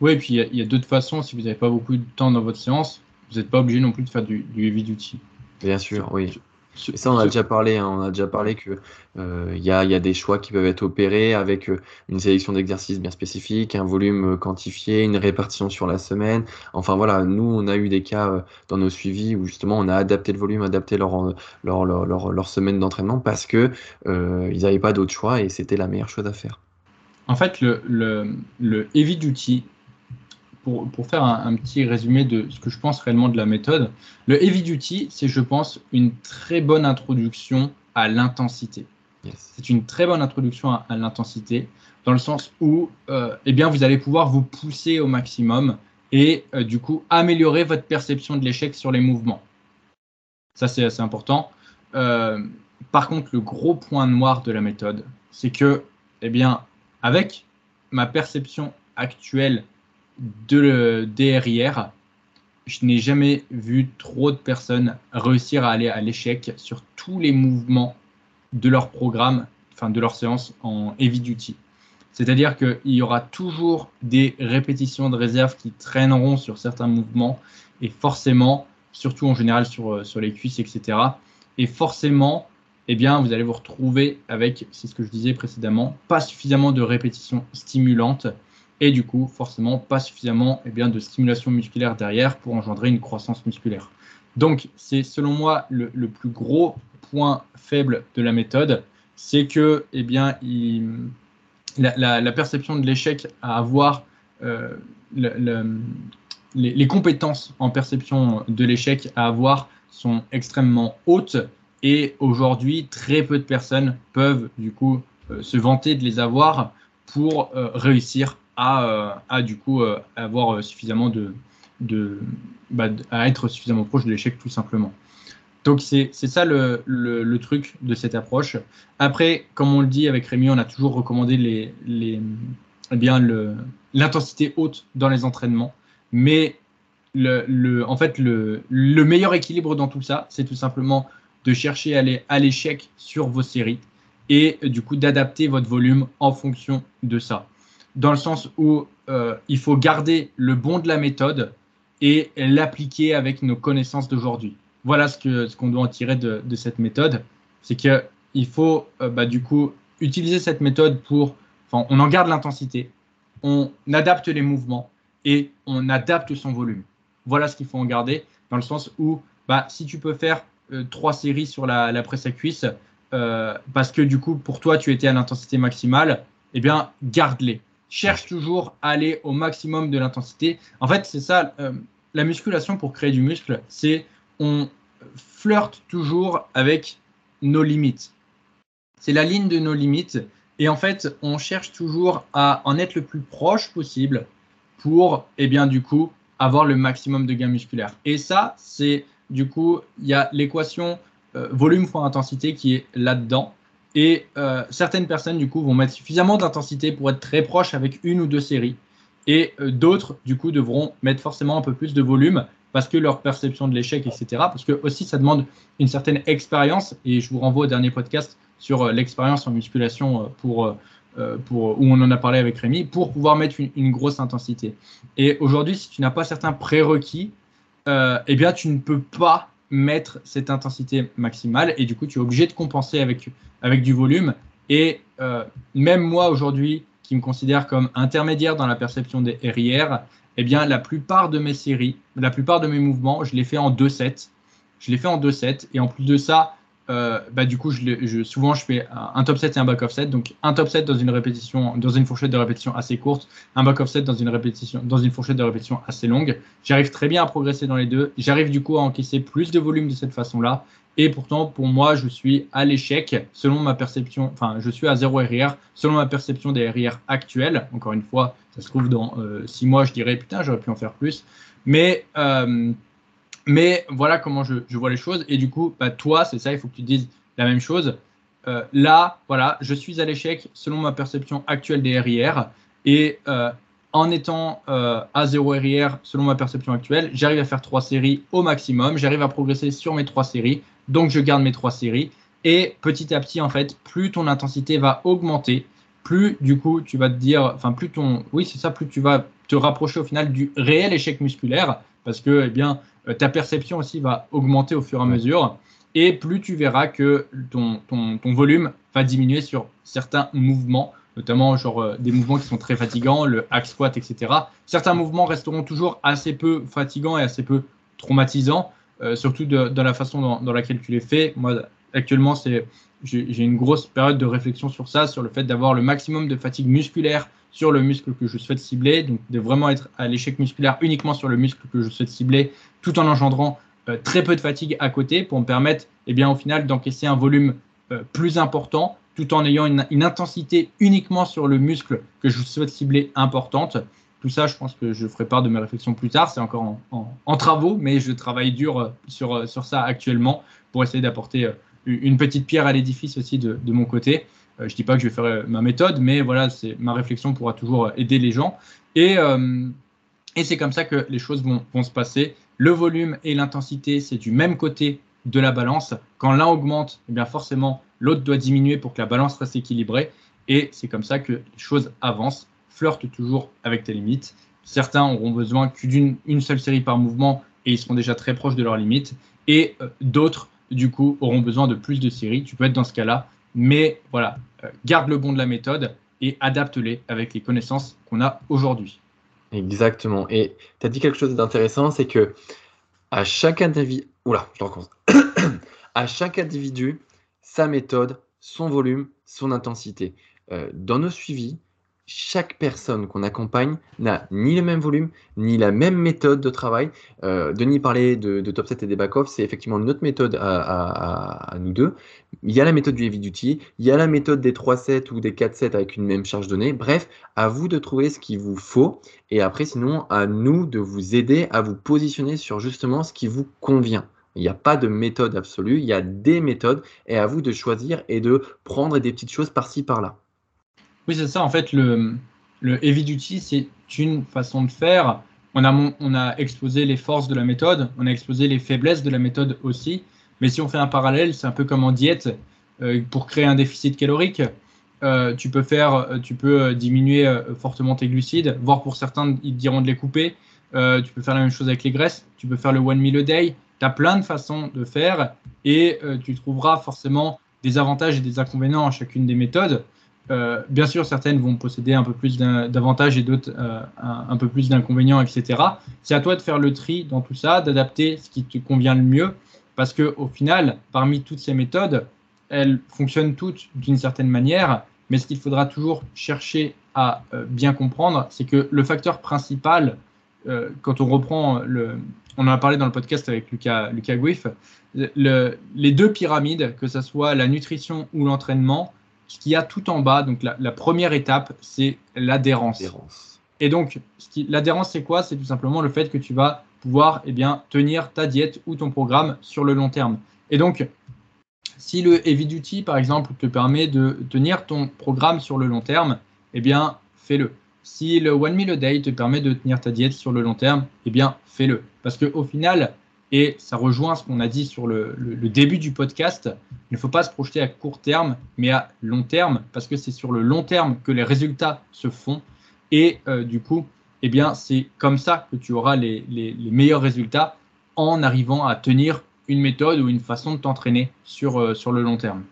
Oui, et puis il y a, d'autres façons. Si vous n'avez pas beaucoup de temps dans votre séance, vous n'êtes pas obligé non plus de faire du, du heavy duty. Bien sûr, oui ça, on a déjà parlé. Hein, on a déjà parlé que euh, il y, a, des choix qui peuvent être opérés avec euh, une sélection d'exercices bien spécifiques, un volume euh, quantifié, une répartition sur la semaine. Enfin voilà, nous on a eu des cas dans nos suivis où justement on a adapté le volume, adapté leur leur, leur, semaine d'entraînement parce que ils n'avaient pas d'autre choix et c'était la meilleure chose à faire. En fait, le, le, le heavy duty, pour, faire un, petit résumé de ce que je pense réellement de la méthode, le heavy duty, c'est, je pense, une très bonne introduction à l'intensité. C'est une très bonne introduction à, l'intensité, dans le sens où euh, eh bien, vous allez pouvoir vous pousser au maximum et euh, du coup améliorer votre perception de l'échec sur les mouvements. Ça, c'est assez important. Euh, par contre, le gros point noir de la méthode, c'est que, eh bien, avec ma perception actuelle de derrière, je n'ai jamais vu trop de personnes réussir à aller à l'échec sur tous les mouvements de leur programme, enfin de leur séance en heavy duty. C'est-à-dire qu'il y aura toujours des répétitions de réserve qui traîneront sur certains mouvements et forcément, surtout en général sur, euh, sur les cuisses, etc. Et forcément, eh bien, vous allez vous retrouver avec, c'est ce que je disais précédemment, pas suffisamment de répétitions stimulantes et du coup, forcément, pas suffisamment eh bien, de stimulation musculaire derrière pour engendrer une croissance musculaire. Donc, c'est selon moi le, plus gros point faible de la méthode, c'est que eh bien, la, perception de l'échec à avoir euh, les, compétences en perception de l'échec à avoir sont extrêmement hautes et aujourd'hui très peu de personnes peuvent du coup euh, se vanter de les avoir pour euh, réussir à, euh, du coup euh, avoir euh, suffisamment de, bah, à être suffisamment proche de l'échec tout simplement. Donc c'est ça le, le, truc de cette approche. Après, comme on le dit avec Rémi, on a toujours recommandé les, les, eh bien l'intensité haute dans les entraînements. Mais le, le, en fait, le, le meilleur équilibre dans tout ça, c'est tout simplement de chercher à aller à l'échec sur vos séries et du coup d'adapter votre volume en fonction de ça dans le sens où euh, il faut garder le bon de la méthode et l'appliquer avec nos connaissances d'aujourd'hui. Voilà ce qu'on ce qu'on doit en tirer de, de cette méthode. C'est qu'il faut euh, bah, du coup utiliser cette méthode pour, enfin, on en garde l'intensité, on adapte les mouvements et on adapte son volume. Voilà ce qu'il faut en garder dans le sens où bah, si tu peux faire euh, trois séries sur la, la presse à cuisse, parce que du coup pour toi tu étais à l'intensité maximale, eh bien garde-les cherche toujours à aller au maximum de l'intensité. En fait, c'est ça, euh, la musculation pour créer du muscle, c'est on flirte toujours avec nos limites. C'est la ligne de nos limites. Et en fait, on cherche toujours à en être le plus proche possible pour, eh bien, du coup, avoir le maximum de gains musculaires. Et ça, c'est du coup, il y a l'équation euh, volume fois intensité qui est là-dedans. Et euh, certaines personnes, du coup, vont mettre suffisamment d'intensité pour être très proche avec une ou deux séries. Et euh, d'autres, du coup, devront mettre forcément un peu plus de volume. parce que leur perception de l'échec, etc. Parce que aussi, ça demande une certaine expérience. Et je vous renvoie au dernier podcast sur euh, l'expérience en musculation pour, où on en a parlé avec Rémi, pour pouvoir mettre une, grosse intensité. Et aujourd'hui, si tu n'as pas certains prérequis, eh bien, tu ne peux pas mettre cette intensité maximale et du coup, tu es obligé de compenser avec, avec du volume. Et même moi, aujourd'hui, qui me considère comme intermédiaire dans la perception des RIR, eh bien, la plupart de mes séries, la plupart de mes mouvements, je les fais en 2 sets. Je les fais en 2 sets. Et en plus de ça, euh, bah, du coup, souvent, je fais un top set et un back off set. Donc, un top set dans une répétition, dans une fourchette de répétition assez courte, un back off set dans une répétition, dans une fourchette de répétition assez longue. J'arrive très bien à progresser dans les deux. J'arrive du coup à encaisser plus de volume de cette façon-là. Et pourtant, pour moi, je suis à l'échec selon ma perception, enfin, je suis à 0 RIR selon ma perception des RIR actuels. Encore une fois, ça se trouve dans 6 euh, mois, je dirais, putain, j'aurais pu en faire plus. Mais, euh, mais voilà comment je, vois les choses. Et du coup, bah, toi, c'est ça, il faut que tu dises la même chose. Euh, là, voilà, je suis à l'échec selon ma perception actuelle des RIR. Et en étant à 0 RIR selon ma perception actuelle, j'arrive à faire 3 séries au maximum. J'arrive à progresser sur mes 3 séries. Donc, je garde mes trois séries. Et petit à petit, en fait, plus ton intensité va augmenter, plus du coup, tu vas te dire, enfin, plus ton, oui, c'est ça, plus tu vas te rapprocher au final du réel échec musculaire, parce que, eh bien, euh, ta perception aussi va augmenter au fur et à mesure, et plus tu verras que ton, ton, ton volume va diminuer sur certains mouvements, notamment genre euh, des mouvements qui sont très fatigants, le hack squat, etc. Certains mouvements resteront toujours assez peu fatigants et assez peu traumatisants, euh, surtout dans la façon dans, laquelle tu les fais. Moi, actuellement, j'ai une grosse période de réflexion sur ça, sur le fait d'avoir le maximum de fatigue musculaire sur le muscle que je souhaite cibler, donc de vraiment être à l'échec musculaire uniquement sur le muscle que je souhaite cibler, tout en engendrant euh, très peu de fatigue à côté pour me permettre, eh bien, au final, d'encaisser un volume euh, plus important, tout en ayant une, intensité uniquement sur le muscle que je souhaite cibler importante. Tout ça, je pense que je ferai part de mes réflexions plus tard. C'est encore en, travaux, mais je travaille dur euh, sur, sur ça actuellement pour essayer d'apporter une petite pierre à l'édifice aussi de, mon côté. Je ne dis pas que je vais faire ma méthode, mais voilà, c'est ma réflexion pourra toujours aider les gens. Et, et c'est comme ça que les choses vont, vont se passer. Le volume et l'intensité, c'est du même côté de la balance. Quand l'un augmente, eh bien forcément, l'autre doit diminuer pour que la balance reste équilibrée. Et c'est comme ça que les choses avancent flirtent toujours avec tes limites. Certains auront besoin d'une une seule série par mouvement et ils seront déjà très proches de leurs limites. Et euh, d'autres, du coup, auront besoin de plus de séries. Tu peux être dans ce cas-là. Mais voilà, euh, garde le bon de la méthode et adapte-les avec les connaissances qu'on a aujourd'hui. Exactement. Et tu as dit quelque chose d'intéressant, c'est que à chaque individu, sa méthode, son volume, son intensité. Euh, dans nos suivis, chaque personne qu'on accompagne n'a ni le même volume, ni la même méthode de travail. Euh, Denis parlait de, top set et des back-off, c'est effectivement notre méthode à, nous deux. Il y a la méthode du heavy duty, il y a la méthode des 3 sets ou des 4 sets avec une même charge donnée. Bref, à vous de trouver ce qu'il vous faut. Et après, sinon, à nous de vous aider à vous positionner sur justement ce qui vous convient. Il n'y a pas de méthode absolue, il y a des méthodes et à vous de choisir et de prendre des petites choses par-ci, par-là. Oui, c'est ça. En fait, le, le heavy duty, c'est une façon de faire. On a, on a exposé les forces de la méthode, on a exposé les faiblesses de la méthode aussi. Mais si on fait un parallèle, c'est un peu comme en diète. Euh, pour créer un déficit calorique, euh, tu peux faire, euh, tu peux diminuer fortement tes glucides, voire pour certains, ils diront de les couper. tu peux faire la même chose avec les graisses. Tu peux faire le one meal a day. Tu as plein de façons de faire et tu trouveras forcément des avantages et des inconvénients à chacune des méthodes. Bien sûr, certaines vont posséder un peu plus d'avantages et d'autres un, peu plus d'inconvénients, etc. C'est à toi de faire le tri dans tout ça, d'adapter ce qui te convient le mieux, parce que au final, parmi toutes ces méthodes, elles fonctionnent toutes d'une certaine manière, mais ce qu'il faudra toujours chercher à euh, bien comprendre, c'est que le facteur principal, quand on reprend le, on en a parlé dans le podcast avec Lucas, Lucas Guif, les deux pyramides, que ce soit la nutrition ou l'entraînement, ce qu'il y a tout en bas, donc la, première étape, c'est l'adhérence. Et donc, l'adhérence, c'est quoi? C'est tout simplement le fait que tu vas pouvoir eh bien, tenir ta diète ou ton programme sur le long terme. Et donc, si le Heavy Duty, par exemple, te permet de tenir ton programme sur le long terme, eh bien, fais-le. Si le One Meal a Day te permet de tenir ta diète sur le long terme, eh bien, fais-le. Parce qu'au final, et ça rejoint ce qu'on a dit sur le, début du podcast, il ne faut pas se projeter à court terme, mais à long terme, parce que c'est sur le long terme que les résultats se font. Et euh, du coup, eh bien, c'est comme ça que tu auras les, meilleurs résultats en arrivant à tenir une méthode ou une façon de t'entraîner sur, euh, sur le long terme.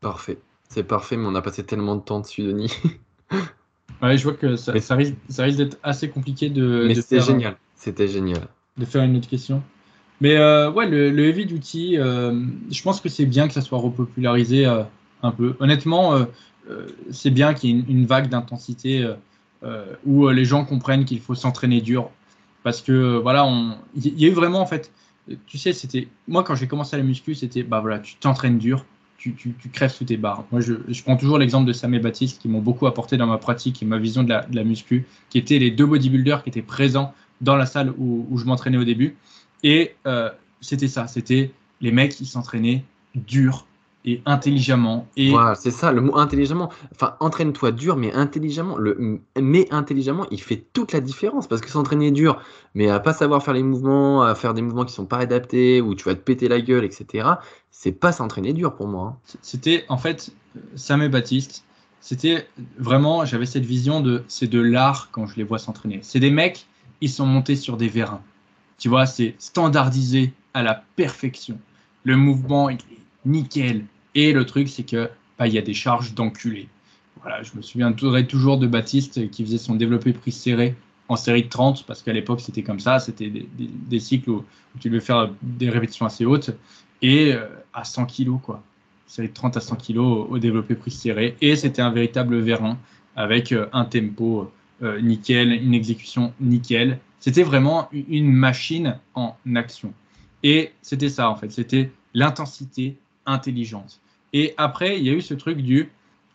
Parfait. C'est parfait, mais on a passé tellement de temps dessus, Denis. ouais, je vois que ça, ça risque, d'être assez compliqué de. Mais c'était génial. C'était génial. De faire une autre question. Mais euh, ouais, le, le heavy duty, euh, je pense que c'est bien que ça soit repopularisé un peu. Honnêtement, c'est bien qu'il y ait une, vague d'intensité où les gens comprennent qu'il faut s'entraîner dur. Parce que voilà, il y, a eu vraiment en fait, tu sais, c'était moi quand j'ai commencé à la muscu, c'était bah voilà, tu t'entraînes dur, tu, tu, crèves sous tes barres. Moi, je, je prends toujours l'exemple de Sam et Baptiste qui m'ont beaucoup apporté dans ma pratique et ma vision de la, de la muscu, qui étaient les deux bodybuilders qui étaient présents dans la salle où, où je m'entraînais au début. Et euh, c'était ça, c'était les mecs qui s'entraînaient dur et intelligemment. Et... Voilà, c'est ça, le mot intelligemment. Enfin, entraîne-toi dur, mais intelligemment. Le mais intelligemment, il fait toute la différence parce que s'entraîner dur, mais à pas savoir faire les mouvements, à faire des mouvements qui sont pas adaptés, où tu vas te péter la gueule, etc. C'est pas s'entraîner dur pour moi. Hein. C'était en fait Sam et Baptiste. C'était vraiment, j'avais cette vision de c'est de l'art quand je les vois s'entraîner. C'est des mecs, ils sont montés sur des vérins. Tu vois, c'est standardisé à la perfection. Le mouvement, il est nickel. Et le truc, c'est que bah, y a des charges d'enculé. Voilà, je me souviens toujours de Baptiste qui faisait son développé prise serré en série de 30, parce qu'à l'époque, c'était comme ça. C'était des, cycles où, tu devais faire des répétitions assez hautes et euh, à 100 kg, quoi. Série de 30 à 100 kg au, développé prise serré. Et c'était un véritable vérin avec euh, un tempo euh, nickel, une exécution nickel c'était vraiment une machine en action. Et c'était ça, en fait. C'était l'intensité intelligente. Et après, il y a eu ce truc du.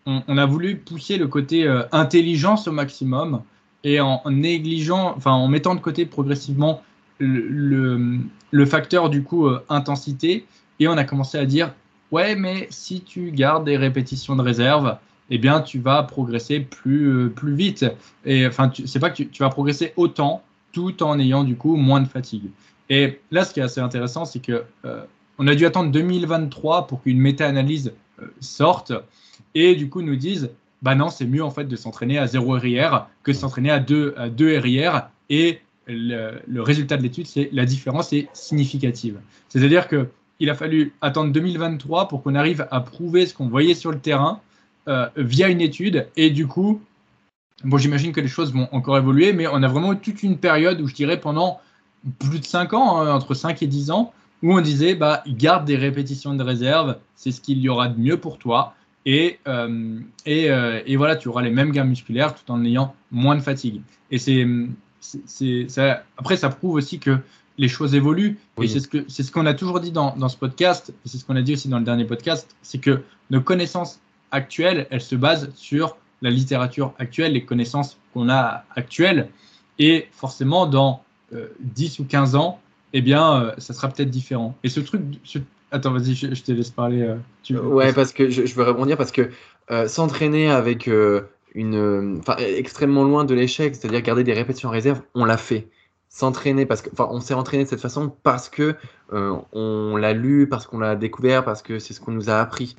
On, a voulu pousser le côté euh, intelligence au maximum et en, négligeant, enfin, en mettant de côté progressivement le, facteur du coup euh, intensité. Et on a commencé à dire ouais, mais si tu gardes des répétitions de réserve, eh bien, tu vas progresser plus, euh, plus vite. Et enfin, c'est pas que tu, vas progresser autant, tout en ayant du coup moins de fatigue. Et là, ce qui est assez intéressant, c'est que on a dû attendre 2023 pour qu'une méta-analyse euh, sorte. Et du coup nous dise bah non, c'est mieux en fait de s'entraîner à 0 RIR que de s'entraîner à 2, à 2 RIR. Et le, résultat de l'étude, c'est la différence est significative. C'est-à-dire que il a fallu attendre 2023 pour qu'on arrive à prouver ce qu'on voyait sur le terrain euh, via une étude. Et du coup Bon, j'imagine que les choses vont encore évoluer, mais on a vraiment toute une période où je dirais pendant plus de 5 ans, hein, entre 5 et 10 ans, où on disait bah, garde des répétitions de réserve, c'est ce qu'il y aura de mieux pour toi. Et, euh, et, euh, et, voilà, tu auras les mêmes gains musculaires tout en ayant moins de fatigue. Et c'est, ça, après, ça prouve aussi que les choses évoluent. Et c'est ce, que, c'est ce qu'on a toujours dit dans, dans ce podcast, et c'est ce qu'on a dit aussi dans le dernier podcast, c'est que nos connaissances actuelles, elles se basent sur la littérature actuelle, les connaissances qu'on a actuelles. Et forcément, dans 10 euh, ou 15 ans, eh bien, euh, ça sera peut-être différent. Et ce truc. Attends, vas-y, je, te laisse parler. Euh, tu... Ouais, parce que je, veux rebondir parce que s'entraîner avec une. Enfin, extrêmement loin de l'échec, c'est-à-dire garder des répétitions en réserve, on l'a fait s'entraîner parce que enfin on s'est entraîné de cette façon parce que on l'a lu parce qu'on l'a découvert parce que c'est ce qu'on nous a appris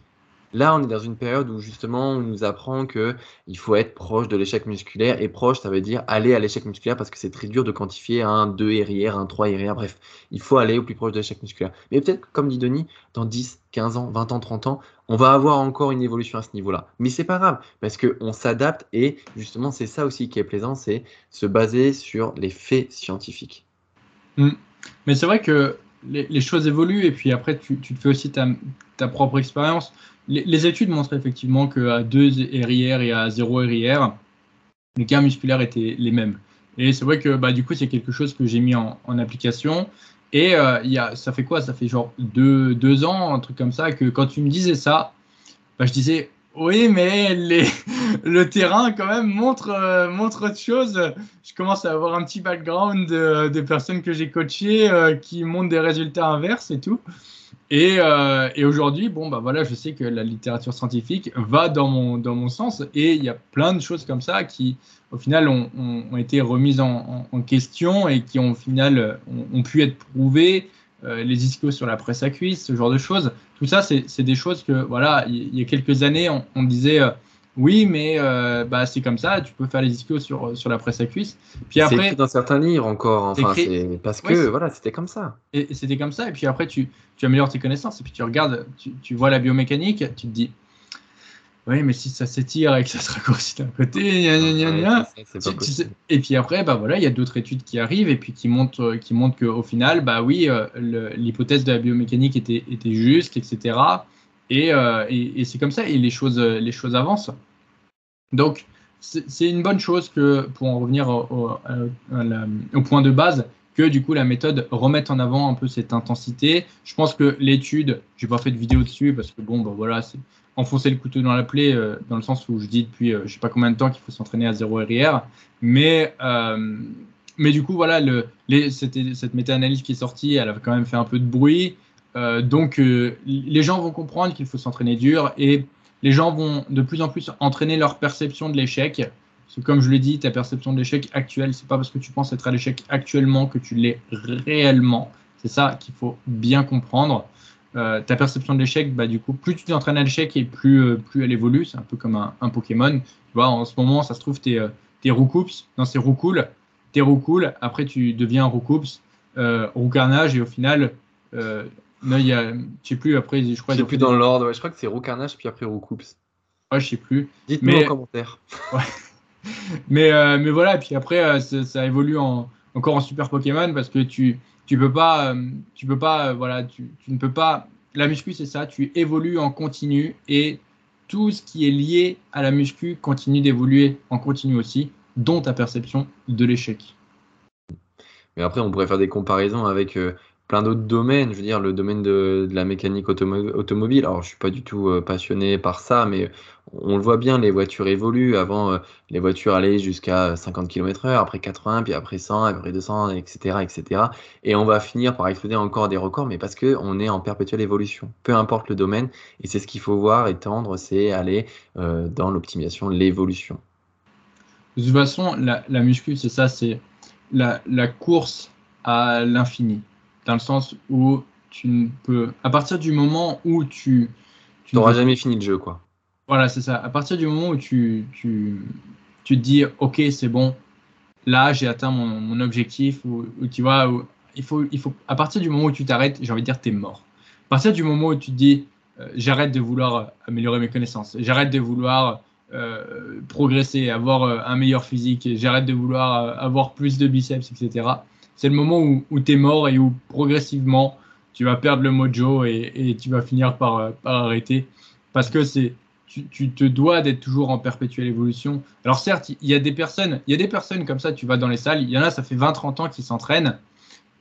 Là, on est dans une période où justement on nous apprend que il faut être proche de l'échec musculaire et proche, ça veut dire aller à l'échec musculaire parce que c'est très dur de quantifier un 2 RIR, un 3 RIR, bref, il faut aller au plus proche de l'échec musculaire. Mais peut-être, comme dit Denis, dans 10, 15 ans, 20 ans, 30 ans, on va avoir encore une évolution à ce niveau-là. Mais c'est pas grave parce qu'on s'adapte et justement c'est ça aussi qui est plaisant, c'est se baser sur les faits scientifiques. Mmh. Mais c'est vrai que les, choses évoluent et puis après tu, te fais aussi ta, propre expérience les, études montrent effectivement qu'à 2 RIR et à 0 RIR, les gains musculaires étaient les mêmes. Et c'est vrai que bah, du coup, c'est quelque chose que j'ai mis en, application. Et euh, y a, ça fait quoi? Ça fait genre deux, deux, ans, un truc comme ça, que quand tu me disais ça, bah, je disais oui, mais le terrain quand même montre, euh, montre autre chose. Je commence à avoir un petit background de, personnes que j'ai coachées euh, qui montrent des résultats inverses et tout. Et, euh, et aujourd'hui, bon, bah voilà, je sais que la littérature scientifique va dans mon, dans mon sens et il y a plein de choses comme ça qui, au final, ont, été remises en, en, question et qui, ont, au final, ont, pu être prouvées. Euh, les ischios sur la presse à cuisse, ce genre de choses. Tout ça, c'est des choses que, voilà, il y, a quelques années, on, on disait euh, oui, mais euh, bah, c'est comme ça, tu peux faire les ischios sur, sur la presse à cuisse. Puis après, c'est dans certains livres encore, enfin, c'est parce que voilà, c'était comme ça. Et, c'était comme ça, et puis après, tu, tu, améliores tes connaissances, et puis tu regardes, tu, tu, vois la biomécanique, tu te dis, oui, mais si ça s'étire et que ça se raccourcit d'un côté, gna, gna, gna, et puis après, bah voilà, il y a d'autres études qui arrivent et puis qui montrent, qui montrent qu'au final, bah oui, euh, l'hypothèse de la biomécanique était, était juste, etc. Et, euh, et, et c'est comme ça, et les choses, les choses avancent. Donc, c'est une bonne chose que, pour en revenir au, point de base, que du coup la méthode remette en avant un peu cette intensité. Je pense que l'étude, j'ai pas fait de vidéo dessus parce que bon, ben voilà, enfoncer le couteau dans la plaie euh, dans le sens où je dis depuis euh, je sais pas combien de temps qu'il faut s'entraîner à zéro RIR, mais euh, mais du coup voilà, le, cette méta-analyse qui est sortie, elle a quand même fait un peu de bruit. donc les gens vont comprendre qu'il faut s'entraîner dur et les gens vont de plus en plus entraîner leur perception de l'échec. Parce que comme je l'ai dit, ta perception de l'échec actuelle, c'est pas parce que tu penses être à l'échec actuellement que tu l'es réellement. C'est ça qu'il faut bien comprendre. Euh, ta perception de l'échec, bah, du coup, plus tu t'entraînes à l'échec et plus, euh, plus elle évolue. C'est un peu comme un, Pokémon. Tu vois, en ce moment, ça se trouve, tu es, euh, Roucoups. Non, c'est Roucoule. T'es Roucoule. Après, tu deviens Roucoups, euh, Roucarnage. Et au final, euh, non, y a, je sais plus, après, je crois. Je sais plus dans l'ordre, je crois que c'est Roucarnage, puis après Roucoups. Ouais, je sais plus. Dites-moi mais... en commentaire. Ouais. mais, euh, mais voilà, et puis après, ça, évolue en, encore en Super Pokémon parce que tu, tu peux pas, euh, pas, voilà, tu, ne peux pas. La muscu, c'est ça, tu évolues en continu et tout ce qui est lié à la muscu continue d'évoluer en continu aussi, dont ta perception de l'échec. Mais après, on pourrait faire des comparaisons avec plein d'autres domaines. Je veux dire, le domaine de, la mécanique automobile. Alors, je suis pas du tout euh, passionné par ça, mais on le voit bien, les voitures évoluent. Avant, euh, les voitures allaient jusqu'à 50 km/h, après 80, puis après 100, après 200, etc., etc. Et on va finir par exploser encore des records, mais parce que on est en perpétuelle évolution. Peu importe le domaine, et c'est ce qu'il faut voir et tendre, c'est aller euh, dans l'optimisation, l'évolution. De toute façon, la, muscu, c'est ça, c'est la course à l'infini dans le sens où tu ne peux, à partir du moment où tu, tu n'auras jamais fini le jeu, quoi. Voilà, c'est ça. À partir du moment où tu, tu, tu te dis, ok, c'est bon, là, j'ai atteint mon, mon objectif, ou, tu vois, il faut, il faut, à partir du moment où tu t'arrêtes, j'ai envie de dire, tu es mort. À partir du moment où tu te dis, euh, j'arrête de vouloir améliorer mes connaissances, j'arrête de vouloir euh, progresser, avoir euh, un meilleur physique, j'arrête de vouloir avoir plus de biceps, etc c'est le moment où, tu es mort et où progressivement tu vas perdre le mojo et, tu vas finir par, arrêter. Parce que c'est tu, te dois d'être toujours en perpétuelle évolution. Alors certes, il y a des personnes, il y a des personnes comme ça, tu vas dans les salles, il y en a, ça fait 20-30 ans qu'ils s'entraînent,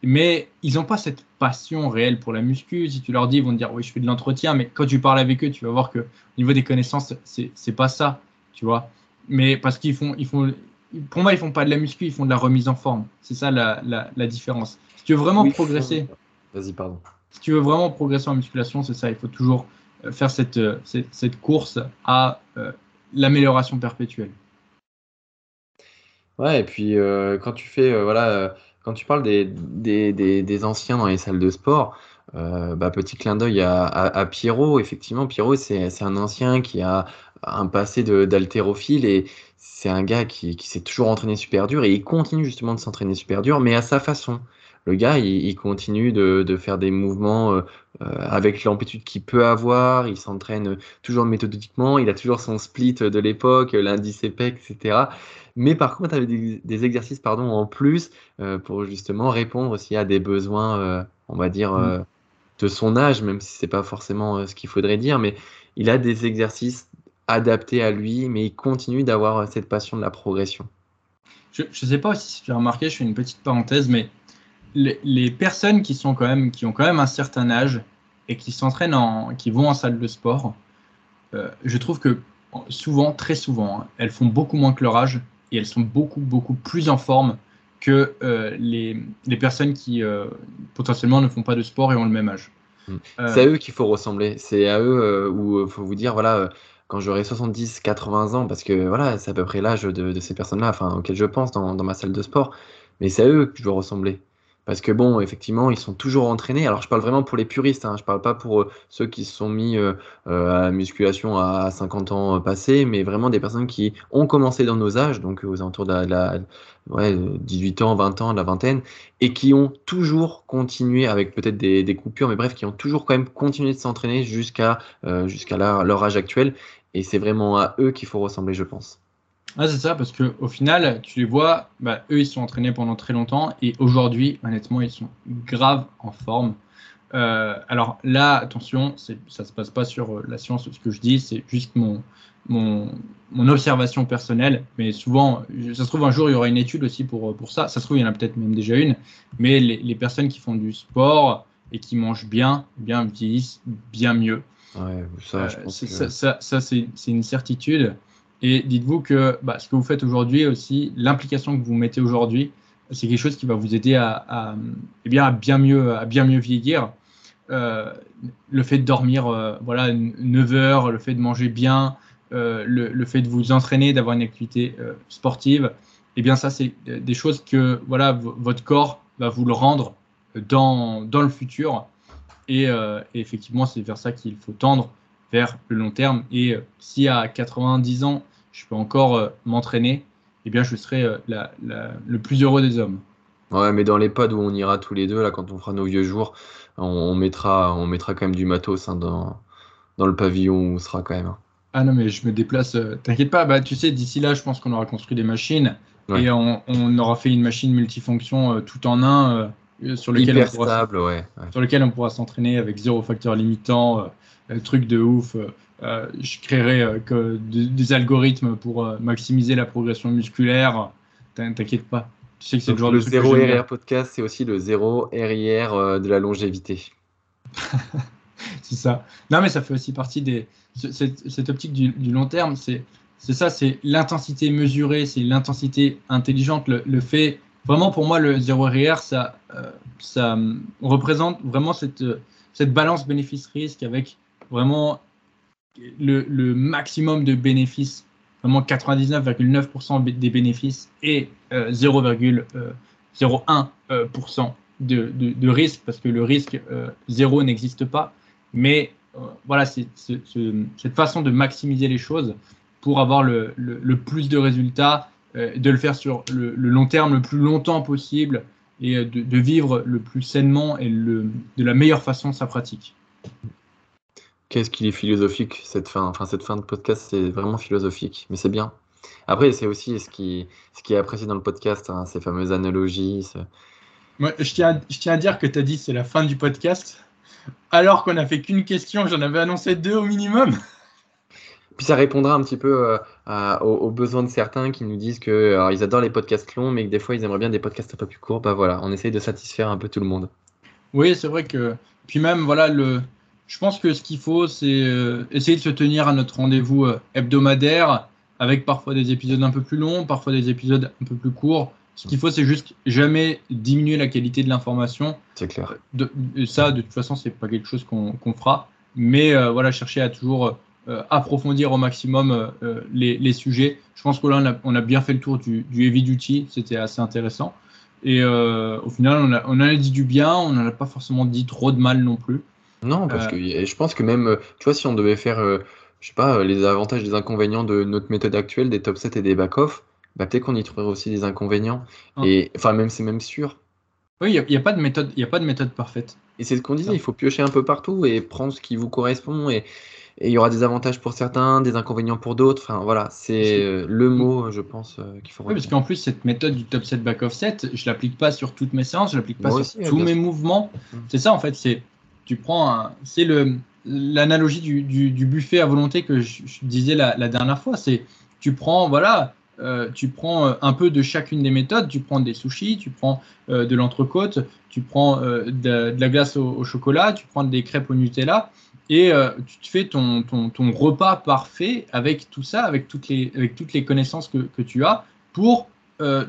mais ils n'ont pas cette passion réelle pour la muscu. Si tu leur dis, ils vont te dire, oui, je fais de l'entretien, mais quand tu parles avec eux, tu vas voir que au niveau des connaissances, c'est pas ça, tu vois. Mais parce qu'ils font, ils font, pour moi, ils font pas de la muscu, ils font de la remise en forme. C'est ça la, la, différence. Si tu veux vraiment progresser, vas-y, pardon. Si tu veux vraiment progresser en musculation, c'est ça. Il faut toujours euh, faire cette, euh, cette, cette course à euh, l'amélioration perpétuelle. Ouais, et puis quand tu fais, voilà, quand tu parles des, des, des, des, anciens dans les salles de sport, bah, petit clin d'œil à, à, Pierrot. Effectivement, Pierrot, c'est un ancien qui a un passé d'haltérophile et c'est un gars qui, qui s'est toujours entraîné super dur et il continue justement de s'entraîner super dur, mais à sa façon. Le gars, il, continue de, de, faire des mouvements euh, euh, avec l'amplitude qu'il peut avoir, il s'entraîne toujours méthodiquement, il a toujours son split de l'époque, l'indice EPEC, etc. Mais par contre, avec des, des exercices pardon, en plus euh, pour justement répondre aussi à des besoins, on va dire, mmh. de son âge, même si c'est pas forcément ce qu'il faudrait dire, mais il a des exercices adapté à lui, mais il continue d'avoir cette passion de la progression. Je ne sais pas si tu as remarqué, je fais une petite parenthèse, mais les, personnes qui, sont quand même, qui ont quand même un certain âge et qui s'entraînent, en, qui vont en salle de sport, euh, je trouve que souvent, très souvent, hein, elles font beaucoup moins que leur âge et elles sont beaucoup, beaucoup plus en forme que euh, les, les, personnes qui euh, potentiellement ne font pas de sport et ont le même âge. Mm. C'est à eux qu'il faut ressembler. C'est à eux où il faut vous dire, voilà, quand j'aurai 70, 80 ans, parce que voilà, c'est à peu près l'âge de, ces personnes-là, enfin, auxquelles je pense dans, dans ma salle de sport, mais c'est à eux que je veux ressembler. Parce que bon, effectivement, ils sont toujours entraînés. Alors je parle vraiment pour les puristes, hein. je parle pas pour euh, ceux qui se sont mis euh, euh, à la musculation à 50 ans passés, mais vraiment des personnes qui ont commencé dans nos âges, donc aux alentours de la, ouais, 18 ans, 20 ans, de la vingtaine, et qui ont toujours continué avec peut-être des, des, coupures, mais bref, qui ont toujours quand même continué de s'entraîner jusqu'à jusqu'à leur âge actuel. Et c'est vraiment à eux qu'il faut ressembler, je pense. Ah, c'est ça, parce qu'au final, tu les vois, bah, eux, ils sont entraînés pendant très longtemps et aujourd'hui, honnêtement, ils sont grave en forme. Euh, alors là, attention, ça ne se passe pas sur euh, la science, ce que je dis, c'est juste mon, mon, mon, observation personnelle. Mais souvent, ça se trouve, un jour, il y aura une étude aussi pour, pour ça. Ça se trouve, il y en a peut-être même déjà une. Mais les, les, personnes qui font du sport et qui mangent bien, eh bien vieillissent bien mieux. Ouais, ça, euh, ça, ça, ça c'est une certitude. Et dites-vous que bah, ce que vous faites aujourd'hui aussi, l'implication que vous mettez aujourd'hui, c'est quelque chose qui va vous aider à, eh bien, mieux, vieillir. Euh, le fait de dormir euh, voilà, 9 heures, le fait de manger bien, euh, le, fait de vous entraîner, d'avoir une activité sportive, eh bien ça, c'est des choses que voilà, votre corps va vous le rendre dans, le futur. Et effectivement, c'est vers ça qu'il faut tendre vers le long terme. Et euh, si à 90 ans, je peux encore euh, m'entraîner, eh bien, je serai euh, le plus heureux des hommes. Ouais, mais dans les pods où on ira tous les deux, là, quand on fera nos vieux jours, on, mettra, on mettra quand même du matos hein, dans, dans le pavillon où on sera quand même. Hein. Ah non, mais je me déplace, t'inquiète pas, bah, tu sais, d'ici là, je pense qu'on aura construit des machines et on, aura fait une machine multifonction tout en un sur, lequel on pourra, sur lequel on pourra s'entraîner avec zéro facteur limitant, truc de ouf. Euh, euh, je créerai euh, que des, algorithmes pour maximiser la progression musculaire. T'inquiète pas. Tu sais que c'est le genre le zéro RIR podcast, c'est aussi le zéro RIR de la longévité. c'est ça. Non, mais ça fait aussi partie des. Cette, optique du, long terme, c'est c'est ça, c'est l'intensité mesurée, c'est l'intensité intelligente, le, fait. Vraiment, pour moi, le zéro RIR, ça, ça représente vraiment cette, cette balance bénéfice-risque avec vraiment le, maximum de bénéfices, vraiment 99,9% des bénéfices et 0,01% euh, euh, euh, de, risque, parce que le risque zéro n'existe pas. Mais voilà, c'est cette façon de maximiser les choses pour avoir le, plus de résultats, de le faire sur le, long terme le plus longtemps possible et de, de vivre le plus sainement et le, de la meilleure façon sa pratique. Qu'est-ce qu'il est philosophique cette fin, enfin cette fin de podcast, c'est vraiment philosophique, mais c'est bien. Après, c'est aussi ce qui, ce qui est apprécié dans le podcast, hein, ces fameuses analogies. Moi, je, tiens, je tiens à dire que tu as dit c'est la fin du podcast, alors qu'on n'a fait qu'une question, j'en avais annoncé deux au minimum. Puis ça répondra un petit peu euh, aux, besoins de certains qui nous disent que ils adorent les podcasts longs, mais que des fois ils aimeraient bien des podcasts un peu plus courts. Bah voilà, on essaye de satisfaire un peu tout le monde. Oui, c'est vrai que. Puis même, voilà, le, je pense que ce qu'il faut, c'est euh, essayer de se tenir à notre rendez-vous euh, hebdomadaire, avec parfois des épisodes un peu plus longs, parfois des épisodes un peu plus courts. Ce qu'il faut, c'est juste jamais diminuer la qualité de l'information. C'est clair. De, ça, de toute façon, c'est pas quelque chose qu'on fera. Mais voilà, chercher à toujours approfondir au maximum les, sujets. Je pense que là, on a, on a, bien fait le tour du, du heavy duty. C'était assez intéressant. Et au final, on, a, on en a dit du bien. On n'en a pas forcément dit trop de mal non plus. Non, parce euh. que je pense que même, euh, tu vois, si on devait faire, euh, je sais pas, les avantages et les inconvénients de notre méthode actuelle, des top 7 et des back-off, bah, peut-être qu'on y trouverait aussi des inconvénients. Ah. Et enfin, même c'est même sûr. Oui, il n'y a, a, pas de méthode, il a pas de méthode parfaite. Et c'est ce qu'on disait, il faut piocher un peu partout et prendre ce qui vous correspond. Et il y aura des avantages pour certains, des inconvénients pour d'autres. Enfin, voilà, c'est le mot, je pense, qu'il faut Oui, parce qu'en plus, cette méthode du top 7 back-off 7, je l'applique pas sur toutes mes séances, je l'applique pas sur tous mes mouvements. Mmh. C'est ça, en fait, c'est tu prends c'est le l'analogie du, du, buffet à volonté que je, disais la, dernière fois. C'est tu prends voilà, euh, tu prends euh, un peu de chacune des méthodes. Tu prends des sushis, tu prends euh, de l'entrecôte, tu prends de, la glace au, chocolat, tu prends des crêpes au Nutella et tu te fais ton, repas parfait avec tout ça, avec toutes les, connaissances que, tu as pour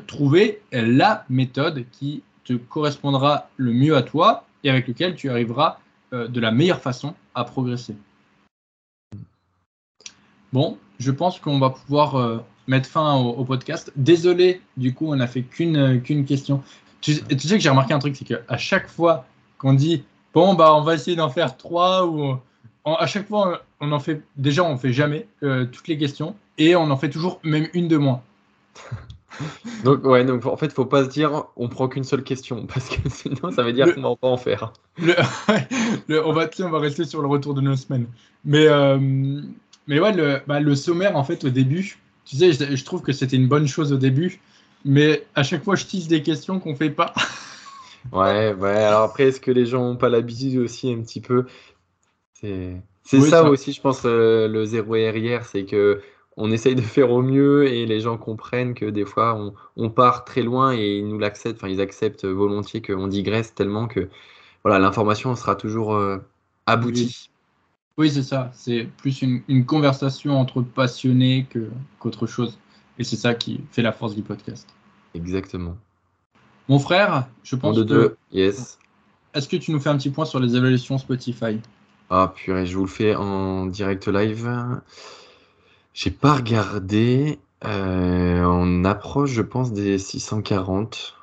trouver la méthode qui te correspondra le mieux à toi et avec lequel tu arriveras de la meilleure façon à progresser. Bon, je pense qu'on va pouvoir mettre fin au, podcast. Désolé, du coup, on n'a fait qu'une qu'une question. Tu, sais que j'ai remarqué un truc, c'est qu'à chaque fois qu'on dit bon bah on va essayer d'en faire trois ou à chaque fois on en fait déjà on fait jamais toutes les questions et on en fait toujours même une de moins. donc ouais, donc en fait, faut pas se dire on prend qu'une seule question parce que sinon ça veut dire qu'on va pas en faire. on va on va rester sur le retour de nos semaines. Mais euh, mais ouais, le, bah, le, sommaire en fait au début, tu sais, je, trouve que c'était une bonne chose au début, mais à chaque fois je tisse des questions qu'on fait pas. ouais, ouais. Alors après, est-ce que les gens ont pas l'habitude aussi un petit peu C'est ça, aussi, je pense, euh, le zéro RIR, c'est que on essaye de faire au mieux et les gens comprennent que des fois on, part très loin et ils nous l'acceptent, enfin ils acceptent volontiers qu'on digresse tellement que voilà l'information sera toujours euh, aboutie. Oui, c'est ça. C'est plus une, conversation entre passionnés qu'autre chose. Et c'est ça qui fait la force du podcast. Exactement. Mon frère, je pense de Deux. Yes. Est-ce que tu nous fais un petit point sur les évaluations Spotify? Ah purée, je vous le fais en direct live. J'ai pas regardé. Euh, on approche, je pense, des 640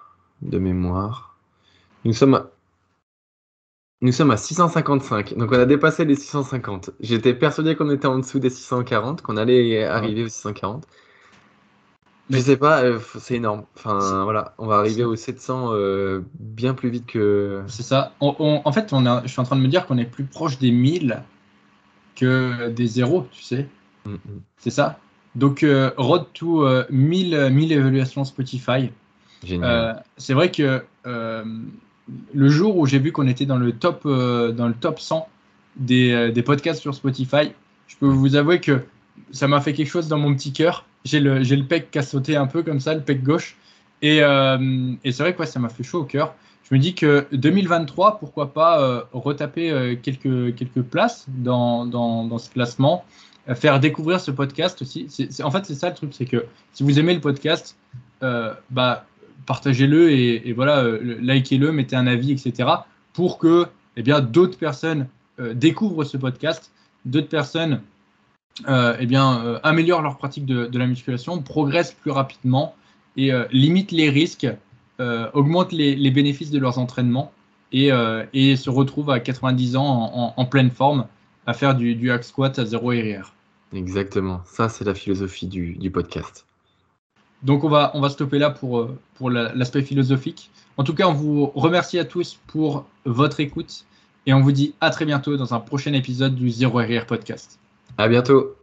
de mémoire. Nous sommes à, nous sommes à 655. Donc on a dépassé les 650. J'étais persuadé qu'on était en dessous des 640, qu'on allait arriver aux 640. Je sais pas, euh, c'est énorme. Enfin voilà, on va arriver aux 700 euh, bien plus vite que. C'est ça. en fait, on je suis en train de me dire qu'on est plus proche des 1000 que des zéros, tu sais. Mm, mm. C'est ça. Donc, euh, Road to 1000, euh, 1000 évaluations Spotify. Génial. C'est vrai que le jour où j'ai vu qu'on était dans le top, dans le top 100 des, des, podcasts sur Spotify, je peux vous avouer que ça m'a fait quelque chose dans mon petit cœur. J'ai le, j'ai le pec qui a sauté un peu comme ça, le pec gauche. Et, et c'est vrai que ça m'a fait chaud au cœur. Je me dis que 2023, pourquoi pas retaper quelques, quelques places dans, dans, dans ce classement faire découvrir ce podcast aussi. en fait, c'est ça le truc, c'est que si vous aimez le podcast, euh, bah, partagez-le et, voilà, euh, likez-le, mettez un avis, etc. pour que eh bien, d'autres personnes euh, découvrent ce podcast, d'autres personnes eh bien, améliorent leur pratique de, la musculation, progressent plus rapidement et limitent les risques, augmentent les, bénéfices de leurs entraînements et, se retrouvent à 90 ans en, pleine forme à faire du, du hack squat à zéro RR. Exactement, ça c'est la philosophie du, podcast. Donc on va, on va stopper là pour, euh, pour l'aspect philosophique. En tout cas, on vous remercie à tous pour votre écoute et on vous dit à très bientôt dans un prochain épisode du Zero RR Podcast. À bientôt.